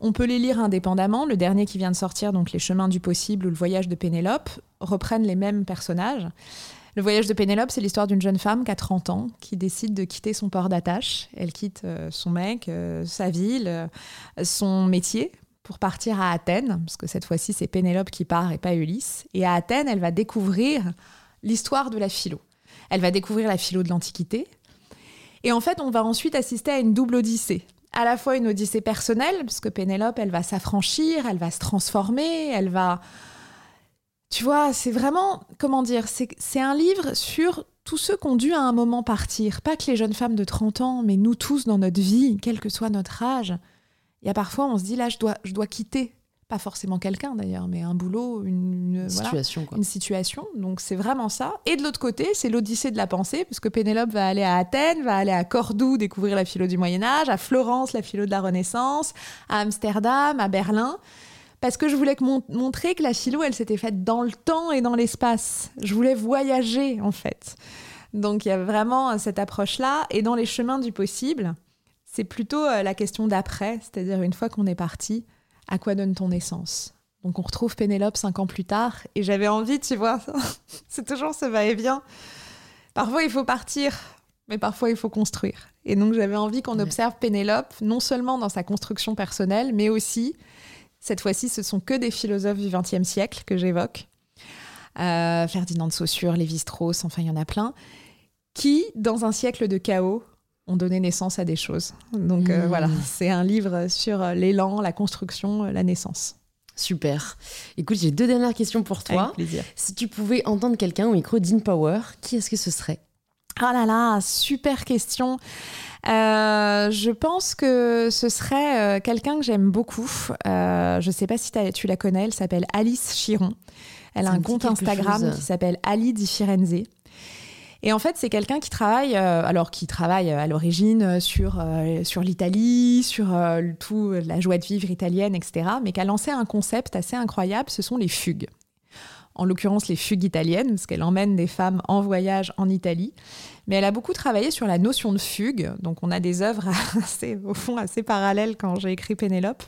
On peut les lire indépendamment. Le dernier qui vient de sortir, donc Les chemins du possible ou Le voyage de Pénélope, reprennent les mêmes personnages. Le voyage de Pénélope, c'est l'histoire d'une jeune femme qui a 30 ans, qui décide de quitter son port d'attache. Elle quitte euh, son mec, sa ville, son métier pour partir à Athènes, parce que cette fois-ci c'est Pénélope qui part et pas Ulysse. Et à Athènes, elle va découvrir l'histoire de la philo. Elle va découvrir la philo de l'Antiquité, et en fait, on va ensuite assister à une double odyssée. À la fois une odyssée personnelle, parce que Pénélope, elle va s'affranchir, elle va se transformer, elle va... Tu vois, c'est vraiment, comment dire, c'est un livre sur tous ceux qui ont dû à un moment partir. Pas que les jeunes femmes de 30 ans, mais nous tous dans notre vie, quel que soit notre âge. Il y a parfois, on se dit, là, je dois, je dois quitter pas forcément quelqu'un d'ailleurs, mais un boulot, une, situation. Une situation. Donc c'est vraiment ça. Et de l'autre côté, c'est l'odyssée de la pensée, parce que Pénélope va aller à Athènes, va aller à Cordoue découvrir la philo du Moyen Âge, à Florence la philo de la Renaissance, à Amsterdam, à Berlin. Parce que je voulais montrer que la philo, elle s'était faite dans le temps et dans l'espace. Je voulais voyager, en fait. Donc il y a vraiment cette approche-là. Et dans les chemins du possible, c'est plutôt euh, la question d'après, c'est-à-dire une fois qu'on est parti, à quoi donne ton essence? Donc on retrouve Pénélope cinq ans plus tard, et j'avais envie, tu vois, c'est toujours ce va-et-vient. Parfois il faut partir, mais parfois il faut construire. Et donc j'avais envie qu'on observe Pénélope, non seulement dans sa construction personnelle, mais aussi, cette fois-ci, ce sont que des philosophes du XXe siècle que j'évoque. Euh, Ferdinand de Saussure, Lévi-Strauss, enfin il y en a plein, qui, dans un siècle de chaos, ont donné naissance à des choses. Donc euh, mmh. voilà, c'est un livre sur euh, l'élan, la construction, euh, la naissance. Super. Écoute, j'ai deux dernières questions pour toi. Avec plaisir. Si tu pouvais entendre quelqu'un au micro d'InPower, qui est-ce que ce serait? Oh là là, super question. je pense que ce serait quelqu'un que j'aime beaucoup. je ne sais pas si tu la connais, elle s'appelle Alice Chiron. Elle a un compte Instagram qui s'appelle Ali di Firenze. Et en fait, c'est quelqu'un qui travaille, euh, alors qui travaille euh, à l'origine euh, sur, sur l'Italie, sur tout la joie de vivre italienne, etc., mais qui a lancé un concept assez incroyable, ce sont les fugues. En l'occurrence, les fugues italiennes, parce qu'elle emmène des femmes en voyage en Italie. Mais elle a beaucoup travaillé sur la notion de fugue. Donc, on a des œuvres assez, au fond assez parallèles quand j'ai écrit Pénélope,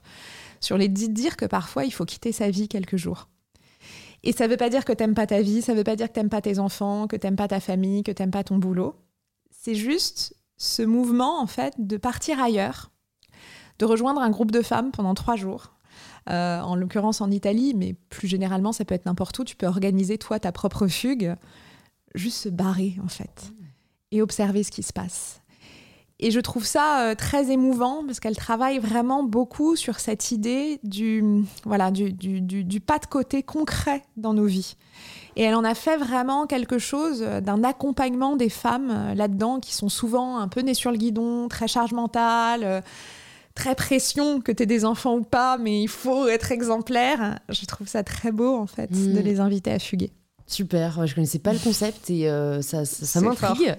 sur les dire que parfois il faut quitter sa vie quelques jours. Et ça veut pas dire que t'aimes pas ta vie, ça veut pas dire que t'aimes pas tes enfants, que t'aimes pas ta famille, que t'aimes pas ton boulot. C'est juste ce mouvement, en fait, de partir ailleurs, de rejoindre un groupe de femmes pendant trois jours. Euh, en l'occurrence en Italie, mais plus généralement, ça peut être n'importe où. Tu peux organiser, toi, ta propre fugue, juste se barrer, en fait, et observer ce qui se passe. Et je trouve ça très émouvant parce qu'elle travaille vraiment beaucoup sur cette idée du, voilà, du, du, du pas de côté concret dans nos vies. Et elle en a fait vraiment quelque chose d'un accompagnement des femmes là-dedans qui sont souvent un peu nées sur le guidon, très charge mentale très pression que tu aies des enfants ou pas, mais il faut être exemplaire. Je trouve ça très beau, en fait, de mm. les inviter à fuguer. Super, je connaissais pas le concept et euh, ça, ça, m'intrigue.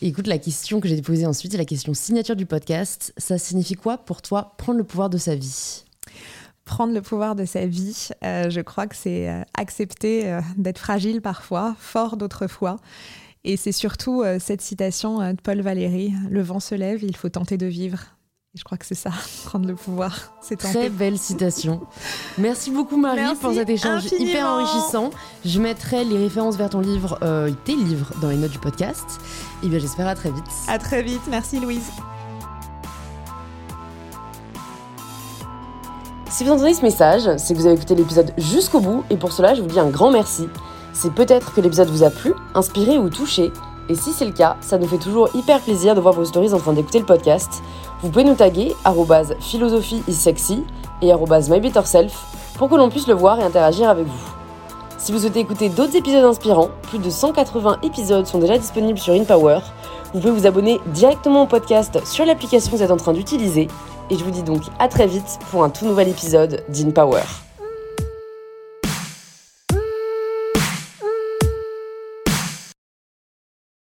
Écoute, la question que j'ai posée ensuite, c'est la question signature du podcast. Ça signifie quoi pour toi prendre le pouvoir de sa vie? Prendre le pouvoir de sa vie, euh, je crois que c'est euh, accepter d'être fragile parfois, fort d'autres fois. Et c'est surtout cette citation de Paul Valéry Le vent se lève, il faut tenter de vivre je crois que c'est ça, prendre le pouvoir. C'est Très belle citation. Merci beaucoup Marie pour cet échange hyper enrichissant. Je mettrai les références vers ton livre, euh, tes livres, dans les notes du podcast. Et bien j'espère à très vite. À très vite. Merci Louise. Si vous entendez ce message, c'est que vous avez écouté l'épisode jusqu'au bout et pour cela je vous dis un grand merci. C'est peut-être que l'épisode vous a plu, inspiré ou touché. Et si c'est le cas, ça nous fait toujours hyper plaisir de voir vos stories en train d'écouter le podcast. Vous pouvez nous taguer philosophie is sexy et mybetterself pour que l'on puisse le voir et interagir avec vous. Si vous souhaitez écouter d'autres épisodes inspirants, plus de 180 épisodes sont déjà disponibles sur InPower. Vous pouvez vous abonner directement au podcast sur l'application que vous êtes en train d'utiliser. Et je vous dis donc à très vite pour un tout nouvel épisode d'InPower.